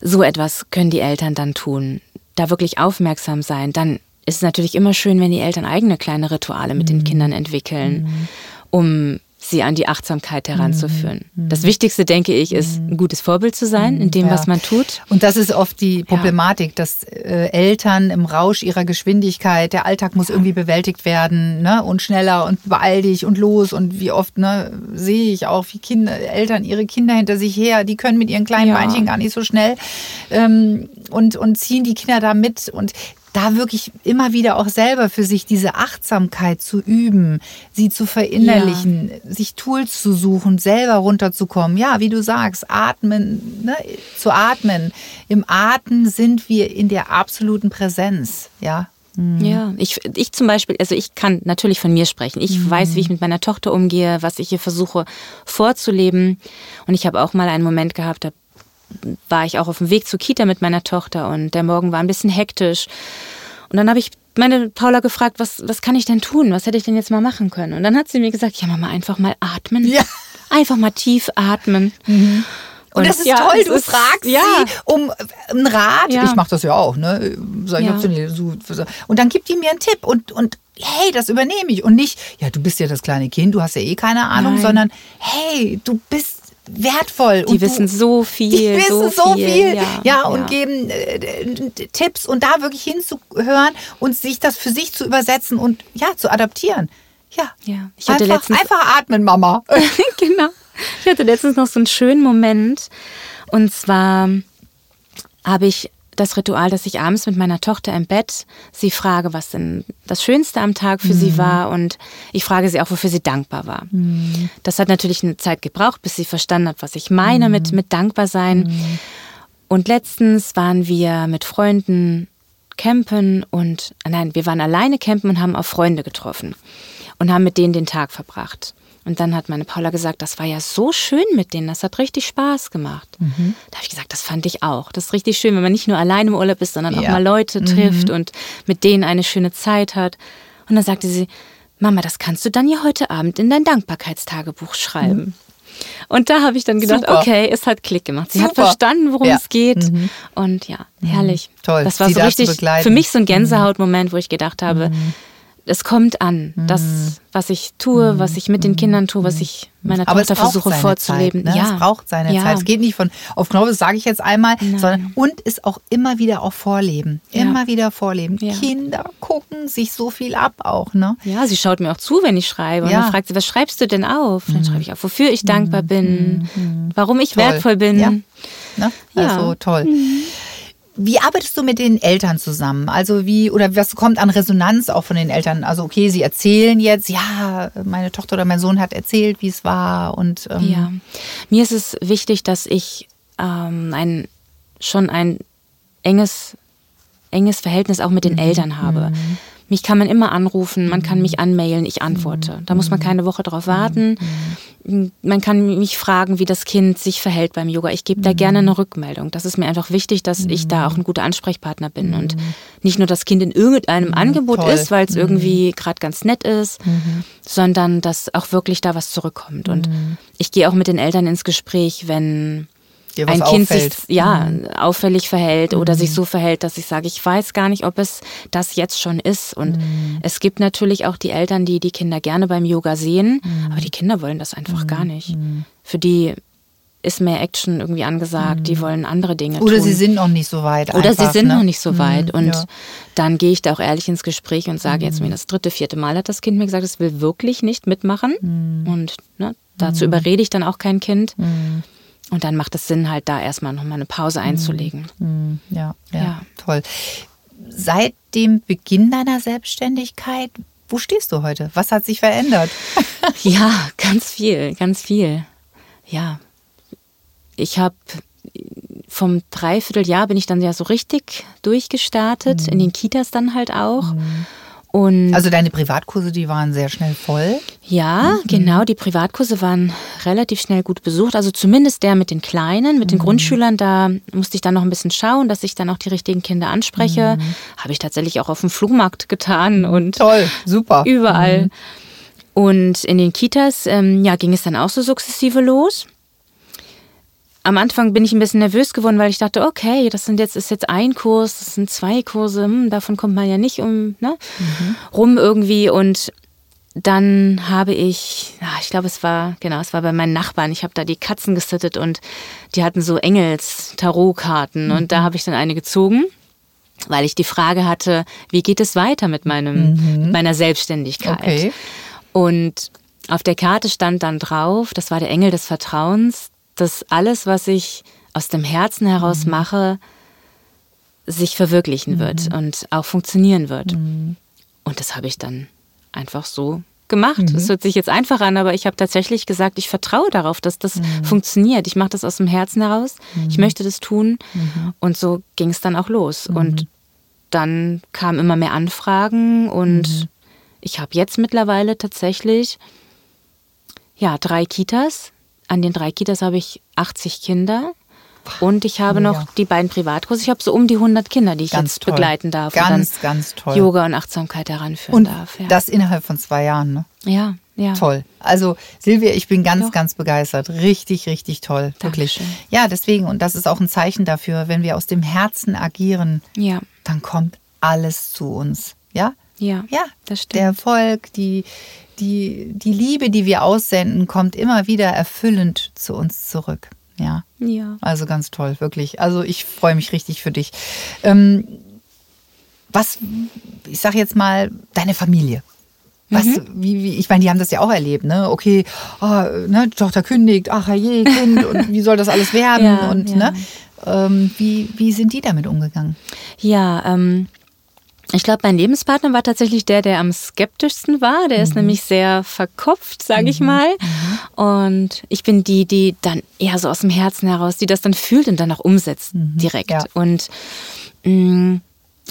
so etwas können die Eltern dann tun. Da wirklich aufmerksam sein. Dann ist es natürlich immer schön, wenn die Eltern eigene kleine Rituale mit mhm. den Kindern entwickeln, mhm. um sie an die Achtsamkeit heranzuführen. Mhm. Das Wichtigste, denke ich, ist ein gutes Vorbild zu sein in dem, ja. was man tut. Und das ist oft die Problematik, ja. dass äh, Eltern im Rausch ihrer Geschwindigkeit, der Alltag muss ja. irgendwie bewältigt werden ne? und schneller und beeil dich und los. Und wie oft ne, sehe ich auch, wie Kinder, Eltern ihre Kinder hinter sich her, die können mit ihren kleinen Beinchen gar nicht so schnell ähm, und, und ziehen die Kinder da mit. Und da wirklich immer wieder auch selber für sich diese Achtsamkeit zu üben, sie zu verinnerlichen, ja. sich Tools zu suchen, selber runterzukommen. Ja, wie du sagst, atmen, ne, zu atmen. Im Atem sind wir in der absoluten Präsenz, ja. Mhm. Ja, ich, ich zum Beispiel, also ich kann natürlich von mir sprechen. Ich mhm. weiß, wie ich mit meiner Tochter umgehe, was ich ihr versuche vorzuleben. Und ich habe auch mal einen Moment gehabt, da war ich auch auf dem Weg zur Kita mit meiner Tochter und der Morgen war ein bisschen hektisch. Und dann habe ich meine Paula gefragt, was, was kann ich denn tun? Was hätte ich denn jetzt mal machen können? Und dann hat sie mir gesagt, ja, Mama, einfach mal atmen. Ja. Einfach mal tief atmen. Mhm. Und, und, das ist ja, toll, du ist, fragst ja. sie um einen Rat. Ja. Ich mache das ja auch, ne? Sag ich, ja. so, und dann gibt die mir einen Tipp und, und hey, das übernehme ich. Und nicht, ja, du bist ja das kleine Kind, du hast ja eh keine Ahnung, Nein. sondern hey, du bist wertvoll. Die und wissen so viel. Die wissen so, viel, viel ja, ja, und ja. geben äh, Tipps und da wirklich hinzuhören und sich das für sich zu übersetzen und ja, zu adaptieren. Ja, ja. Ich hatte einfach, letztens, einfach atmen, Mama. genau. Ich hatte letztens noch so einen schönen Moment und zwar habe ich das Ritual, dass ich abends mit meiner Tochter im Bett sie frage, was denn das Schönste am Tag für mhm. sie war und ich frage sie auch, wofür sie dankbar war. Mhm. Das hat natürlich eine Zeit gebraucht, bis sie verstanden hat, was ich meine mhm. mit, mit dankbar sein. Mhm. Und letztens waren wir mit Freunden campen und, nein, wir waren alleine campen und haben auf Freunde getroffen und haben mit denen den Tag verbracht. Und dann hat meine Paula gesagt, das war ja so schön mit denen, das hat richtig Spaß gemacht. Mhm. Da habe ich gesagt, das fand ich auch. Das ist richtig schön, wenn man nicht nur allein im Urlaub ist, sondern ja. auch mal Leute trifft mhm. und mit denen eine schöne Zeit hat. Und dann sagte sie, Mama, das kannst du dann ja heute Abend in dein Dankbarkeitstagebuch schreiben. Mhm. Und da habe ich dann gedacht, Super. okay, es hat Klick gemacht. Sie Super. hat verstanden, worum ja. es geht. Mhm. Und ja, herrlich. Mhm. Toll. Das war Sie so richtig für mich so ein Gänsehautmoment, wo ich gedacht habe, mhm es kommt an, das, mhm. was ich tue, was ich mit den Kindern tue, was ich meiner Aber Tochter versuche vorzuleben. Zeit, ne? Ja. Es braucht seine ja. Zeit. Es geht nicht von auf Knopf, das sage ich jetzt einmal, Nein. sondern und ist auch immer wieder auch vorleben. Ja. Immer wieder vorleben. Kinder gucken sich so viel ab auch, ne? Ja, sie schaut mir auch zu, wenn ich schreibe. Und dann fragt sie, was schreibst du denn auf? Mhm. Dann schreibe ich auf, wofür ich dankbar mhm. bin, mhm. warum ich toll. wertvoll bin. Ja. Ne? Also toll. Wie arbeitest du mit den Eltern zusammen? Also wie, oder was kommt an Resonanz auch von den Eltern? Also okay, sie erzählen jetzt, ja, meine Tochter oder mein Sohn hat erzählt, wie es war und ähm ja, mir ist es wichtig, dass ich ähm, ein schon ein enges enges Verhältnis auch mit den mhm. Eltern habe. Mhm. Mich kann man immer anrufen, man kann mich mhm. anmailen, ich antworte. Da muss man keine Woche drauf warten. Man kann mich fragen, wie das Kind sich verhält beim Yoga. Ich gebe da gerne eine Rückmeldung. Das ist mir einfach wichtig, dass ich da auch ein guter Ansprechpartner bin und nicht nur das Kind in irgendeinem Angebot Toll. ist, weil es irgendwie gerade ganz nett ist, sondern dass auch wirklich da was zurückkommt. Und ich gehe auch mit den Eltern ins Gespräch, wenn Dir was ein Kind auffällt. sich ja auffällig verhält oder sich so verhält, dass ich sage, ich weiß gar nicht, ob es das jetzt schon ist. Und es gibt natürlich auch die Eltern, die die Kinder gerne beim Yoga sehen, aber die Kinder wollen das einfach gar nicht. Für die ist mehr Action irgendwie angesagt, die wollen andere Dinge Oder tun. sie sind noch nicht so weit. Oder einfach, sie sind ne? noch nicht so weit. Und ja. dann gehe ich da auch ehrlich ins Gespräch und sage Mhm. jetzt mir das dritte, vierte Mal hat das Kind mir gesagt, es will wirklich nicht mitmachen. Mhm. Und ne, dazu überrede ich dann auch kein Kind. Und dann macht es Sinn, halt da erstmal nochmal eine Pause einzulegen. Mhm. Ja, ja, Ja. toll. Seit dem Beginn deiner Selbstständigkeit, wo stehst du heute? Was hat sich verändert? Ja, ganz viel, ganz viel. Ja. Ich habe vom Dreivierteljahr bin ich dann ja so richtig durchgestartet, in den Kitas dann halt auch. Und Also deine Privatkurse, die waren sehr schnell voll. Ja, genau. Die Privatkurse waren relativ schnell gut besucht. Also zumindest der mit den Kleinen, mit den Grundschülern, da musste ich dann noch ein bisschen schauen, dass ich dann auch die richtigen Kinder anspreche. Habe ich tatsächlich auch auf dem Flohmarkt getan und Toll, super. überall. Und in den Kitas, ähm, ja, ging es dann auch so sukzessive los. Am Anfang bin ich ein bisschen nervös geworden, weil ich dachte, okay, das sind jetzt ist jetzt ein Kurs, das sind zwei Kurse, hm, davon kommt man ja nicht um ne, rum irgendwie und dann habe ich, ja, ich glaube, es war, genau, es war bei meinen Nachbarn. Ich habe da die Katzen gesittet und die hatten so Engels-Tarotkarten und da habe ich dann eine gezogen, weil ich die Frage hatte, wie geht es weiter mit meinem, mit meiner Selbstständigkeit? Okay. Und auf der Karte stand dann drauf, das war der Engel des Vertrauens, dass alles, was ich aus dem Herzen heraus Mhm. mache, sich verwirklichen wird und auch funktionieren wird. Mhm. Und das habe ich dann einfach so gemacht. Mhm. Es hört sich jetzt einfach an, aber ich habe tatsächlich gesagt, ich vertraue darauf, dass das Mhm. funktioniert. Ich mache das aus dem Herzen heraus. Ich möchte das tun. Mhm. Und so ging es dann auch los. Und dann kamen immer mehr Anfragen und Mhm. ich habe jetzt mittlerweile tatsächlich ja drei Kitas. An den drei Kitas habe ich 80 Kinder. Und ich habe noch die beiden Privatkurse. Ich habe so um die 100 Kinder, die ich Ganz jetzt toll. begleiten darf. Ganz, und ganz toll. Yoga und Achtsamkeit heranführen Und darf. Ja. das innerhalb von zwei Jahren, ne? ja, ja. Toll. Also Silvia, ich bin ganz, Ja. ganz begeistert. Richtig, richtig toll. Wirklich. Dankeschön. Ja, deswegen, und das ist auch ein Zeichen dafür, wenn wir aus dem Herzen agieren, Ja, dann kommt alles zu uns. Ja? Ja, Ja, das stimmt. der Erfolg, die, die, die Liebe, die wir aussenden, kommt immer wieder erfüllend zu uns zurück. Ja. ja. Also ganz toll, wirklich. Also ich freue mich richtig für dich. Ähm, was, ich sag jetzt mal, deine Familie. Was, Mhm. wie, wie, ich meine, die haben das ja auch erlebt, ne? Okay, oh, ne, die Tochter kündigt, ach je, Kind, und wie soll das alles werden? Ja, und ja. ne? Ähm, wie, wie sind die damit umgegangen? Ja, ähm, ich glaube, mein Lebenspartner war tatsächlich der, der am skeptischsten war. Der ist nämlich sehr verkopft, sage ich mal. Und ich bin die, die dann eher so aus dem Herzen heraus, die das dann fühlt und dann auch umsetzt direkt. ja. Und mh,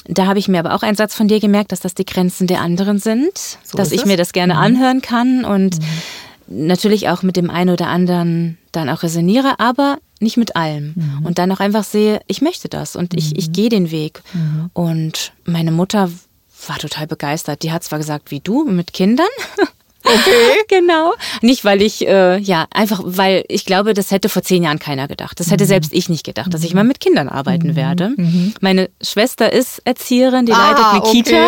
da habe ich mir aber auch einen Satz von dir gemerkt, dass das die Grenzen der anderen sind, So dass ich es. mir das gerne anhören kann und natürlich auch mit dem einen oder anderen dann auch resoniere, aber nicht mit allem. Und dann auch einfach sehe, ich möchte das und ich, ich gehe den Weg. Und meine Mutter war total begeistert. Die hat zwar gesagt, wie du, mit Kindern. Okay. genau. Nicht, weil ich, äh, ja, einfach, weil ich glaube, das hätte vor zehn Jahren keiner gedacht. Das hätte Mhm. selbst ich nicht gedacht, dass ich mal mit Kindern arbeiten werde. Meine Schwester ist Erzieherin, die Ah, leitet eine okay. Kita.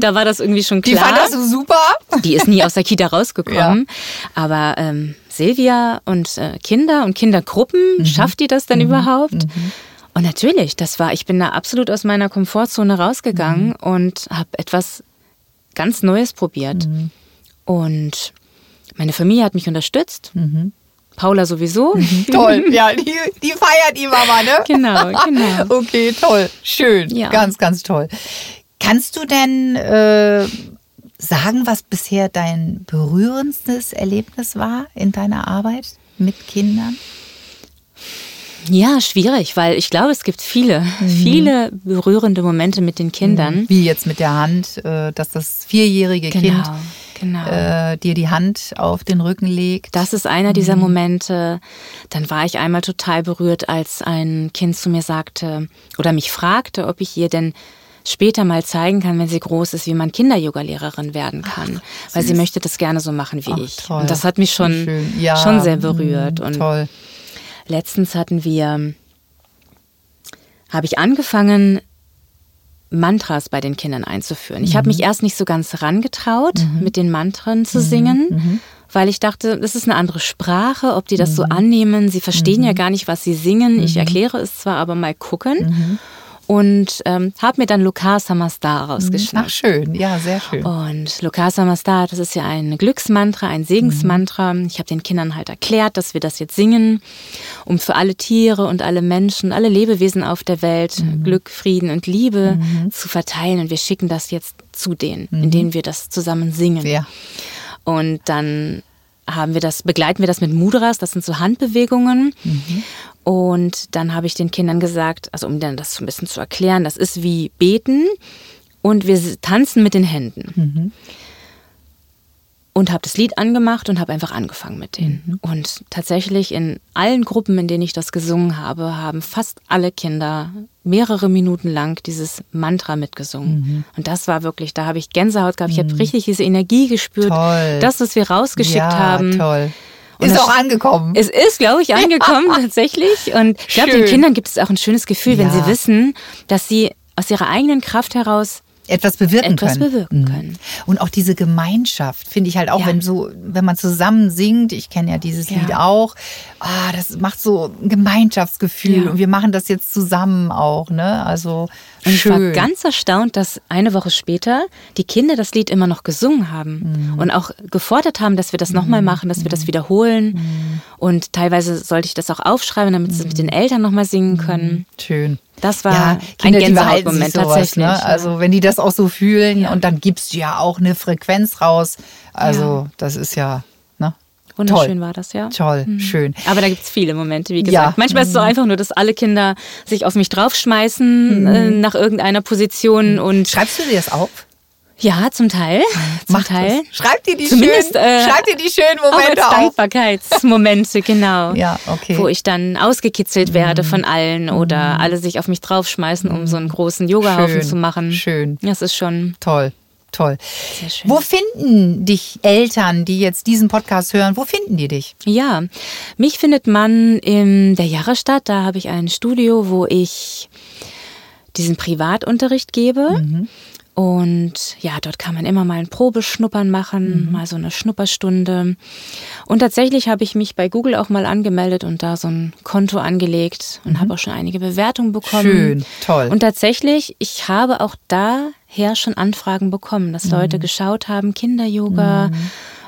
Da war das irgendwie schon Die klar. fand das so super. Die ist nie aus der Kita rausgekommen. Aber ähm, Silvia und äh, Kinder und Kindergruppen, schafft die das denn überhaupt? Und natürlich, das war, ich bin da absolut aus meiner Komfortzone rausgegangen und habe etwas ganz Neues probiert. Und meine Familie hat mich unterstützt. Paula sowieso. Toll. Ja, die, die feiert die Mama, ne? Genau, genau. Okay, toll. Schön. Ja. Ganz, ganz toll. Kannst du denn äh, sagen, was bisher dein berührendstes Erlebnis war in deiner Arbeit mit Kindern? Ja, schwierig, weil ich glaube, es gibt viele, viele berührende Momente mit den Kindern. Wie jetzt mit der Hand, äh, dass das vierjährige Genau, Kind genau. äh, dir die Hand auf den Rücken legt. Das ist einer dieser Momente. Dann war ich einmal total berührt, als ein Kind zu mir sagte oder mich fragte, ob ich ihr denn später mal zeigen kann, wenn sie groß ist, wie man Kinder-Yoga-Lehrerin werden kann. Weil sie möchte das gerne so machen wie Ach, ich. Und das hat mich schon. Ja, schon sehr berührt. mm, Und toll. Letztens hatten wir, habe ich angefangen, Mantras bei den Kindern einzuführen. Ich habe mich erst nicht so ganz rangetraut, mit den Mantren zu singen, weil ich dachte, das ist eine andere Sprache, ob die das so annehmen. Sie verstehen ja gar nicht, was sie singen. Ich erkläre es zwar, aber mal gucken. Und ähm, habe mir dann Lokar Samastar rausgeschnappt. Ach, schön. Ja, sehr schön. Und Lokar Samastar, das ist ja ein Glücksmantra, ein Segensmantra. Ich habe den Kindern halt erklärt, dass wir das jetzt singen, um für alle Tiere und alle Menschen, alle Lebewesen auf der Welt Glück, Frieden und Liebe zu verteilen. Und wir schicken das jetzt zu denen, indem wir das zusammen singen. Ja. Und dann haben wir das, begleiten wir das mit Mudras, das sind so Handbewegungen. Und dann habe ich den Kindern gesagt, also um dann das so ein bisschen zu erklären, das ist wie beten und wir tanzen mit den Händen. Und habe das Lied angemacht und habe einfach angefangen mit denen. Und tatsächlich in allen Gruppen, in denen ich das gesungen habe, haben fast alle Kinder mehrere Minuten lang dieses Mantra mitgesungen. Und das war wirklich, da habe ich Gänsehaut gehabt. Ich habe richtig diese Energie gespürt. Toll. Das, was wir rausgeschickt ja, haben. toll. Und Ist auch angekommen. Es ist, glaube ich, angekommen tatsächlich. Und ich glaube, den. Kindern gibt es auch ein schönes Gefühl, wenn Ja. sie wissen, dass sie aus ihrer eigenen Kraft heraus etwas bewirken etwas können. bewirken Mhm. können. Und auch diese Gemeinschaft finde ich halt auch, Ja. wenn so, wenn man zusammen singt, ich kenne ja dieses Ja. Lied auch, ah, das macht so ein Gemeinschaftsgefühl Ja. und wir machen das jetzt zusammen auch, ne? Also Und ich war schön. ganz erstaunt, dass eine Woche später die Kinder das Lied immer noch gesungen haben Mhm. und auch gefordert haben, dass wir das nochmal machen, dass wir das wiederholen. Mhm. Und teilweise sollte ich das auch aufschreiben, damit sie es mit den Eltern nochmal singen können. schön. Das war ja, ein Kinder, behalten Gänsehautmoment sowas, tatsächlich. ne? ja. Also wenn die das auch so fühlen und dann gibst du ja auch eine Frequenz raus. Also das ist ja? Wunderschön toll. war das, ja. Toll, schön. Aber da gibt es viele Momente, wie gesagt. Ja. Mhm. Manchmal ist es so einfach nur, dass alle Kinder sich auf mich draufschmeißen äh, nach irgendeiner Position und Schreibst du dir das auf? ja, zum Teil. Zum Mach Teil. das. Schreib dir die Zumindest, schönen, äh, schreib dir die schönen Momente auf. Dankbarkeitsmomente, genau. Ja, okay. Mhm. Wo ich dann ausgekitzelt werde von allen oder alle sich auf mich draufschmeißen, um so einen großen Yogahaufen Schön, zu machen. schön. Das ist schon Toll, toll. sehr schön. Wo finden dich Eltern, die jetzt diesen Podcast hören, wo finden die dich? Ja, mich findet man in der Jahrestadt. Da habe ich ein Studio, wo ich diesen Privatunterricht gebe. Mhm. Und ja, dort kann man immer mal ein Probeschnuppern machen, Mhm. mal so eine Schnupperstunde. Und tatsächlich habe ich mich bei Google auch mal angemeldet und da so ein Konto angelegt und habe auch schon einige Bewertungen bekommen. Mhm. Schön, toll. Und tatsächlich, ich habe auch daher schon Anfragen bekommen, dass Leute Mhm. geschaut haben, Kinderyoga,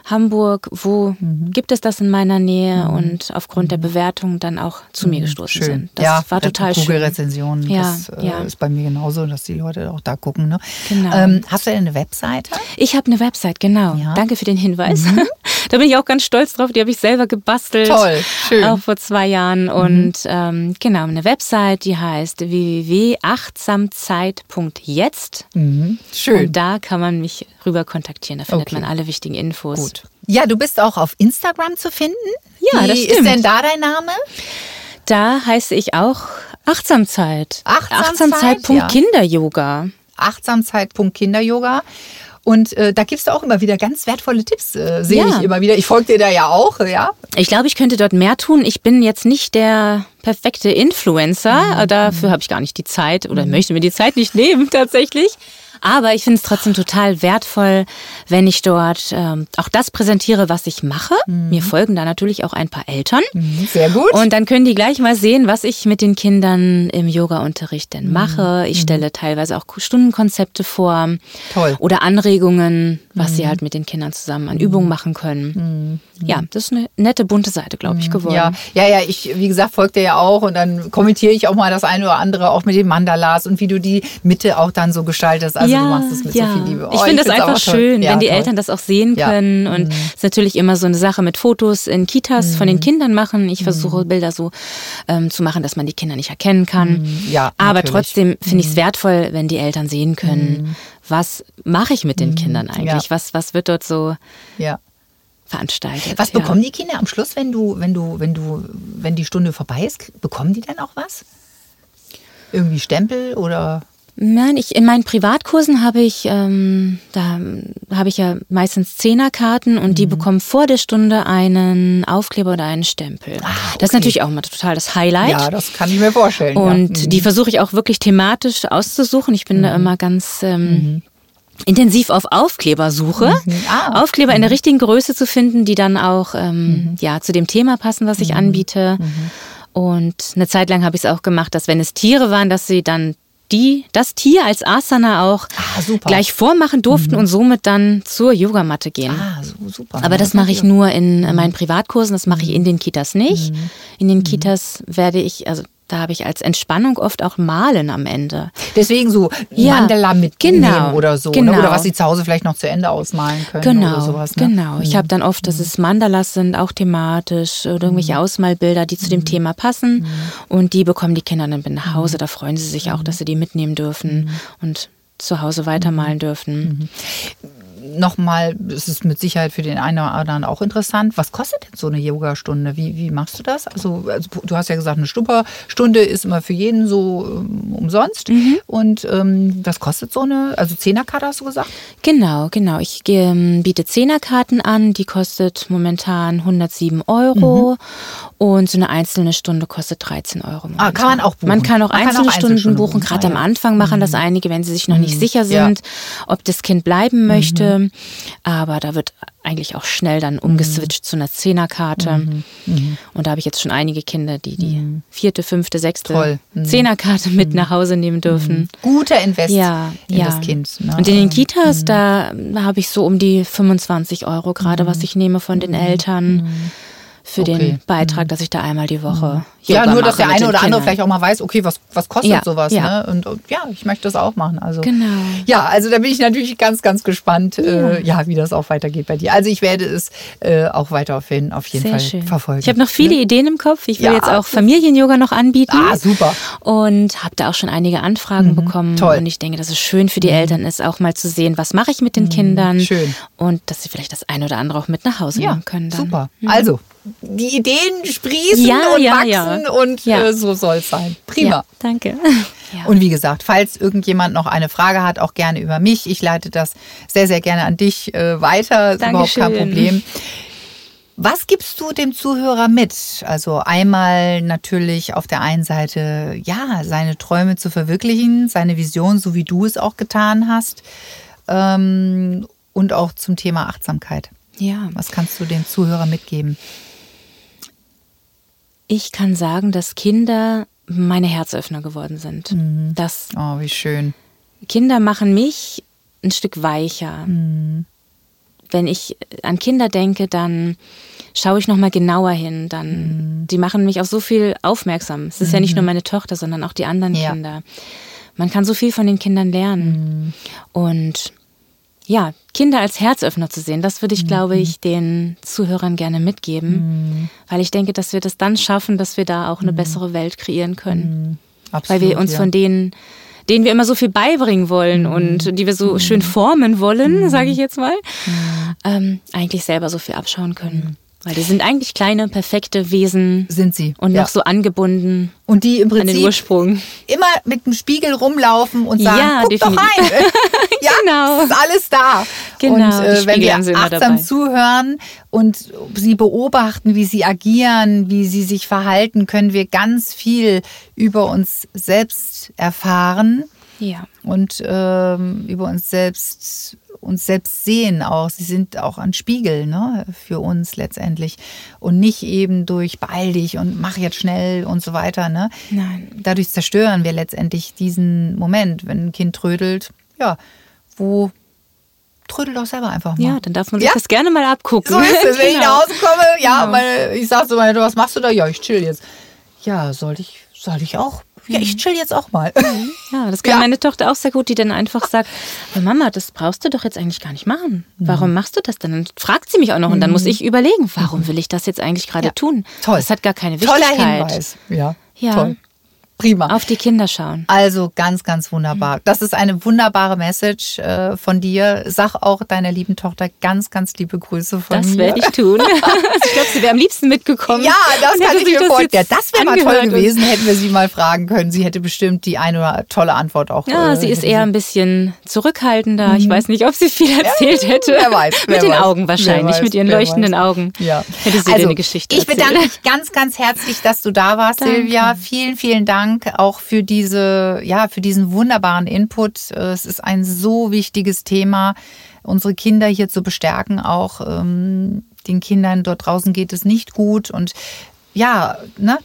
Hamburg, wo gibt es das in meiner Nähe und aufgrund der Bewertung dann auch zu mir gestoßen Mhm. Schön. sind. Das ja, war total schön. Google-Rezensionen, Ja, das äh, ja. ist bei mir genauso, dass die Leute auch da gucken. Ne? Genau. Ähm, hast du denn eine Webseite? Ich habe eine Website, genau. Ja. Mhm. Danke für den Hinweis. da bin ich auch ganz stolz drauf. Die habe ich selber gebastelt. Toll, schön. Auch vor zwei Jahren. Und ähm, genau, eine Website, die heißt www.achtsamzeit.jetzt. Mhm. Schön. Und da kann man mich rüber kontaktieren. Da findet Okay. man alle wichtigen Infos. Gut. Ja, du bist auch auf Instagram zu finden. Ja, Wie das ist stimmt. denn da dein Name? Da heiße ich auch Achtsamzeit. Achtsamzeit, Achtsamzeit.kinderyoga. Achtsamzeit.kinderyoga. Und äh, da gibst du auch immer wieder ganz wertvolle Tipps, äh, sehe Ja. ich immer wieder. Ich folge dir da ja auch, ja. Ich glaube, ich könnte dort mehr tun. Ich bin jetzt nicht der perfekte Influencer. Dafür habe ich gar nicht die Zeit oder möchte mir die Zeit nicht nehmen tatsächlich. Aber ich finde es trotzdem total wertvoll, wenn ich dort ähm, auch das präsentiere, was ich mache. Mir folgen da natürlich auch ein paar Eltern. Sehr gut. Und dann können die gleich mal sehen, was ich mit den Kindern im Yoga-Unterricht denn mache. Ich stelle teilweise auch Stundenkonzepte vor. Toll. Oder Anregungen, was sie halt mit den Kindern zusammen an Übungen machen können. Ja, das ist eine nette, bunte Seite, glaube ich, geworden. Ja, ja, ja, ich, wie gesagt, folge dir ja auch und dann kommentiere ich auch mal das eine oder andere, auch mit den Mandalas und wie du die Mitte auch dann so gestaltest. Also du machst es mit so viel Liebe. Ich Oh, finde es find's einfach schön, Ja, wenn die toll. Eltern das auch sehen Ja. Mhm. können. Und es ist natürlich immer so eine Sache mit Fotos in Kitas von den Kindern machen. Ich versuche Bilder so ähm, zu machen, dass man die Kinder nicht erkennen kann. Mhm. Ja, Aber natürlich. Mhm. trotzdem finde ich es wertvoll, wenn die Eltern sehen können, was mache ich mit den Kindern eigentlich? Mhm. Ja. Was, was wird dort so Ja. veranstaltet? Was ja. bekommen die Kinder am Schluss, wenn du, wenn du, wenn du, wenn die Stunde vorbei ist? Bekommen die dann auch was? Irgendwie Stempel oder? Nein, ich in meinen Privatkursen habe ich, ähm, da habe ich ja meistens Zehnerkarten und die bekommen vor der Stunde einen Aufkleber oder einen Stempel. Ah, okay. Das ist natürlich auch mal total das Highlight. Ja, das kann ich mir vorstellen. Und ja. Mhm. die versuche ich auch wirklich thematisch auszusuchen. Ich bin da immer ganz ähm, intensiv auf Aufklebersuche. Ah, okay. Aufkleber in der richtigen Größe zu finden, die dann auch ähm, ja, zu dem Thema passen, was ich anbiete. Und eine Zeit lang habe ich es auch gemacht, dass wenn es Tiere waren, dass sie dann die, das Tier als Asana auch Ah, gleich vormachen durften und somit dann zur Yogamatte gehen. Ah, so, super. Aber Ja, das mache ich nur in äh, meinen Privatkursen, das mache ich in den Kitas nicht. In Mhm. den Kitas werde ich, also da habe ich als Entspannung oft auch Malen am Ende. Deswegen so Ja, Mandala mitnehmen genau, oder so. genau. Ne? Oder was sie zu Hause vielleicht noch zu Ende ausmalen können Genau, oder sowas. Ne? genau. Ich habe dann oft, dass es Mandalas sind, auch thematisch oder irgendwelche Ausmalbilder, die zu dem Thema passen. Und die bekommen die Kinder dann mit nach Hause. Da freuen sie sich auch, dass sie die mitnehmen dürfen und zu Hause weitermalen dürfen. Nochmal, es ist mit Sicherheit für den einen oder anderen auch interessant. Was kostet denn so eine Yogastunde? Wie, wie machst du das? Also, also du hast ja gesagt, eine Stupperstunde ist immer für jeden so ähm, umsonst. Und ähm, was kostet so eine, also Zehnerkarte hast du gesagt? Genau, genau. Ich ähm, biete Zehnerkarten an, die kostet momentan 107 Euro und so eine einzelne Stunde kostet 13 Euro. Momentan. Ah, kann man auch buchen. Man kann auch Man kann einzelne auch Stunden Einzelstunden buchen. Gerade Ah, am ja. Anfang machen das einige, wenn sie sich noch nicht sicher Ja. sind, ob das Kind bleiben möchte. Aber da wird eigentlich auch schnell dann umgeswitcht zu einer Zehnerkarte. Und da habe ich jetzt schon einige Kinder, die die vierte, fünfte, sechste Toll. Mhm. Zehnerkarte mit nach Hause nehmen dürfen. Guter Invest Ja, in ja. das Kind. Ne? Und in den Kitas, da habe ich so um die 25 Euro gerade, was ich nehme von den Eltern für Okay. den Beitrag, dass ich da einmal die Woche ja, nur, dass der eine oder andere Kindern. vielleicht auch mal weiß, okay, was, was kostet Ja, sowas? ja. Ne? Und, und ja, ich möchte das auch machen. Also, Genau. Ja, also da bin ich natürlich ganz, ganz gespannt, Äh, ja, wie das auch weitergeht bei dir. Also ich werde es äh, auch weiterhin auf jeden Sehr Fall schön. verfolgen. Ich habe noch viele Ideen im Kopf. Ich will Ja. jetzt auch Familien-Yoga noch anbieten. Ah, super. Und habe da auch schon einige Anfragen bekommen. toll. Und ich denke, dass es schön für die Eltern ist, auch mal zu sehen, was mache ich mit den Kindern. schön. Und dass sie vielleicht das eine oder andere auch mit nach Hause ja, nehmen können. Dann. super. Also, die Ideen sprießen Ja, und ja, wachsen ja. Und Ja. Äh, so soll es sein. Prima. Ja, danke. Und wie gesagt, falls irgendjemand noch eine Frage hat, auch gerne über mich. Ich leite das sehr, sehr gerne an dich äh, weiter. Ist überhaupt kein. Problem. Was gibst du dem Zuhörer mit? Also einmal natürlich auf der einen Seite, ja, seine Träume zu verwirklichen, seine Vision, so wie du es auch getan hast. Ähm, und auch zum Thema Achtsamkeit. ja. Was kannst du dem Zuhörer mitgeben? Ich kann sagen, dass Kinder meine Herzöffner geworden sind. Mhm. Dass Oh, wie schön. Kinder machen mich ein Stück weicher. Mhm. Wenn ich an Kinder denke, dann schaue ich noch mal genauer hin. Dann, Mhm. die machen mich auf so viel aufmerksam. Es ist ja nicht nur meine Tochter, sondern auch die anderen Ja. Kinder. Man kann so viel von den Kindern lernen. Mhm. Und ja, Kinder als Herzöffner zu sehen, das würde ich, glaube Mhm. ich, den Zuhörern gerne mitgeben. Weil ich denke, dass wir das dann schaffen, dass wir da auch eine bessere Welt kreieren können. Weil Mhm. Absolut, wir uns ja. von denen, denen wir immer so viel beibringen wollen Mhm. und die wir so schön formen wollen, sage ich jetzt mal, ähm, eigentlich selber so viel abschauen können. Weil die sind eigentlich kleine, perfekte Wesen sind sie. und ja. noch so angebunden Und die im an den Prinzip Ursprung. immer mit dem Spiegel rumlaufen und sagen, Ja, guck doch definitiv. rein. ja, Genau. es ist alles da. Genau, und äh, wenn wir achtsam dabei. zuhören und sie beobachten, wie sie agieren, wie sie sich verhalten, können wir ganz viel über uns selbst erfahren Ja. und ähm, über uns selbst uns selbst sehen auch. Sie sind auch ein Spiegel ne, für uns letztendlich und nicht eben durch beeil dich und mach jetzt schnell und so weiter. Ne? Nein. Dadurch zerstören wir letztendlich diesen Moment, wenn ein Kind trödelt. Ja, wo trödel doch selber einfach mal. Ja, dann darf man sich Ja. das gerne mal abgucken. So ist es, wenn ich Genau. nach Hause komme, ja, Genau. meine, ich sag so, meine, was machst du da? Ja, ich chill jetzt. Ja, sollte ich, sollte ich auch? Ja, Mhm. ich chill jetzt auch mal. Ja, das kann Ja. meine Tochter auch sehr gut, die dann einfach sagt, "Aber Mama, das brauchst du doch jetzt eigentlich gar nicht machen. Mhm. Warum machst du das denn? Dann fragt sie mich auch noch und dann muss ich überlegen, warum will ich das jetzt eigentlich gerade Ja. tun? Toll. Das hat gar keine Toller Wichtigkeit. Hinweis. Ja, Ja. toll. Prima. Auf die Kinder schauen. Also ganz, ganz wunderbar. Das ist eine wunderbare Message äh, von dir. Sag auch deiner lieben Tochter ganz, ganz liebe Grüße von das mir. Das werde ich tun. ich glaube, sie wäre am liebsten mitgekommen. Ja, das kann ich mir vorstellen. Ja, das wäre mal toll gewesen, hätten wir sie mal fragen können. Sie hätte bestimmt die eine oder tolle Antwort auch. Ja, äh, sie ist eher ein bisschen zurückhaltender. Mhm. Ich weiß nicht, ob sie viel erzählt hätte. Wer weiß. Wer mit den weiß, Augen wahrscheinlich, mit ihren leuchtenden weiß. Augen. Ja. Hätte sie also, dir eine Geschichte Ich bedanke erzählt. mich ganz, ganz herzlich, dass du da warst, Danke. Silvia. Vielen, vielen Dank auch für diese, ja, für diesen wunderbaren Input. Es ist ein so wichtiges Thema, unsere Kinder hier zu bestärken. Auch ähm, den Kindern dort draußen geht es nicht gut und ja, ne,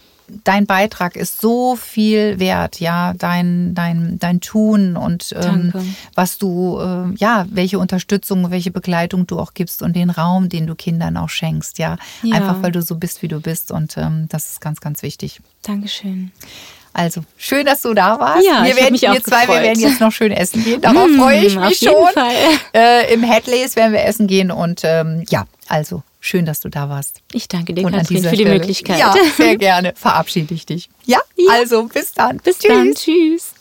dein Beitrag ist so viel wert, ja, dein, dein, dein Tun und ähm, was du, äh, ja, welche Unterstützung, welche Begleitung du auch gibst und den Raum, den du Kindern auch schenkst, ja. ja. Einfach weil du so bist, wie du bist und ähm, das ist ganz, ganz wichtig. Dankeschön. Also, schön, dass du da warst. Ja, wir ich werden, mich wir zwei, gefreut. wir werden jetzt noch schön essen gehen. Darauf Mm, freue ich mich schon. Äh, Im Headlays werden wir essen gehen und ähm, ja, also schön, dass du da warst. Ich danke dir, Und Katrin, für die Stelle- Möglichkeit. Ja, sehr gerne. Verabschiede ich dich. Ja, Ja. also bis dann. Bis dann. Tschüss.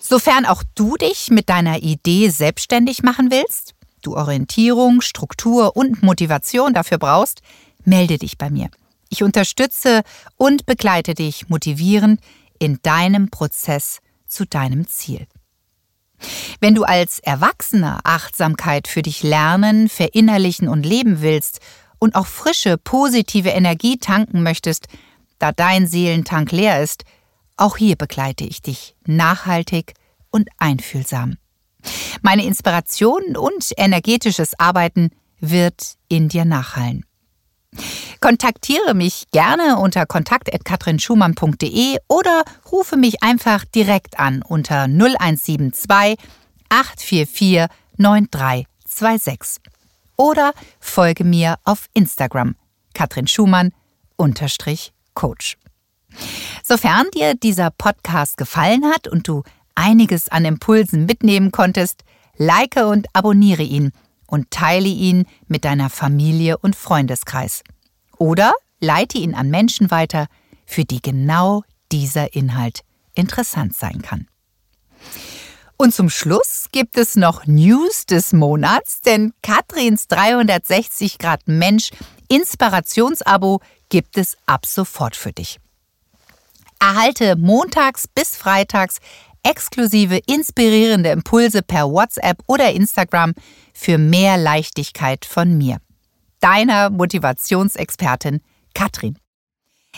Sofern auch du dich mit deiner Idee selbstständig machen willst, du Orientierung, Struktur und Motivation dafür brauchst, melde dich bei mir. Ich unterstütze und begleite dich motivierend in deinem Prozess zu deinem Ziel. Wenn du als Erwachsener Achtsamkeit für dich lernen, verinnerlichen und leben willst und auch frische, positive Energie tanken möchtest, da dein Seelentank leer ist, auch hier begleite ich dich nachhaltig und einfühlsam. Meine Inspiration und energetisches Arbeiten wird in dir nachhallen. Kontaktiere mich gerne unter kontakt.katrinschumann.de oder rufe mich einfach direkt an unter 0172 844 9326 oder folge mir auf Instagram Katrin Schumann unterstrich Coach. Sofern dir dieser Podcast gefallen hat und du einiges an Impulsen mitnehmen konntest, like und abonniere ihn und teile ihn mit deiner Familie und Freundeskreis. Oder leite ihn an Menschen weiter, für die genau dieser Inhalt interessant sein kann. Und zum Schluss gibt es noch News des Monats, denn Katrins 360 Grad Mensch Inspirationsabo gibt es ab sofort für dich. Erhalte montags bis freitags exklusive inspirierende Impulse per WhatsApp oder Instagram für mehr Leichtigkeit von mir. Deiner Motivationsexpertin Katrin.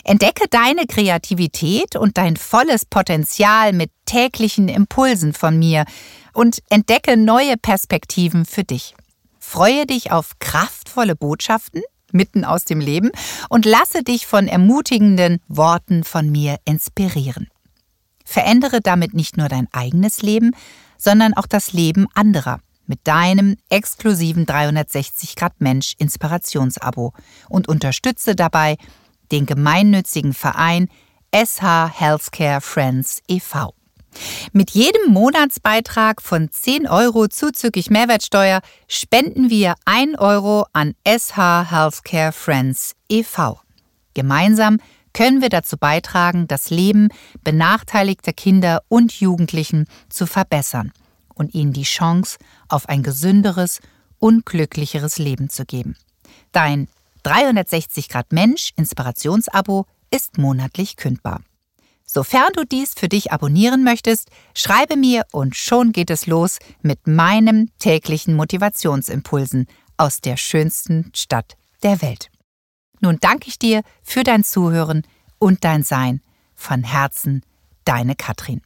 Entdecke deine Kreativität und dein volles Potenzial mit täglichen Impulsen von mir und entdecke neue Perspektiven für dich. Freue dich auf kraftvolle Botschaften mitten aus dem Leben und lasse dich von ermutigenden Worten von mir inspirieren. Verändere damit nicht nur dein eigenes Leben, sondern auch das Leben anderer mit deinem exklusiven 360 Grad Mensch Inspirationsabo und unterstütze dabei den gemeinnützigen Verein SH Healthcare Friends e.V. Mit jedem Monatsbeitrag von 10 Euro zuzüglich Mehrwertsteuer spenden wir 1 Euro an SH Healthcare Friends e.V. Gemeinsam können wir dazu beitragen, das Leben benachteiligter Kinder und Jugendlichen zu verbessern und ihnen die Chance auf ein gesünderes und glücklicheres Leben zu geben. Dein 360 Grad Mensch Inspirationsabo ist monatlich kündbar. Sofern du dies für dich abonnieren möchtest, schreibe mir und schon geht es los mit meinem täglichen Motivationsimpulsen aus der schönsten Stadt der Welt. Nun danke ich dir für dein Zuhören und dein Sein. Von Herzen, deine Katrin.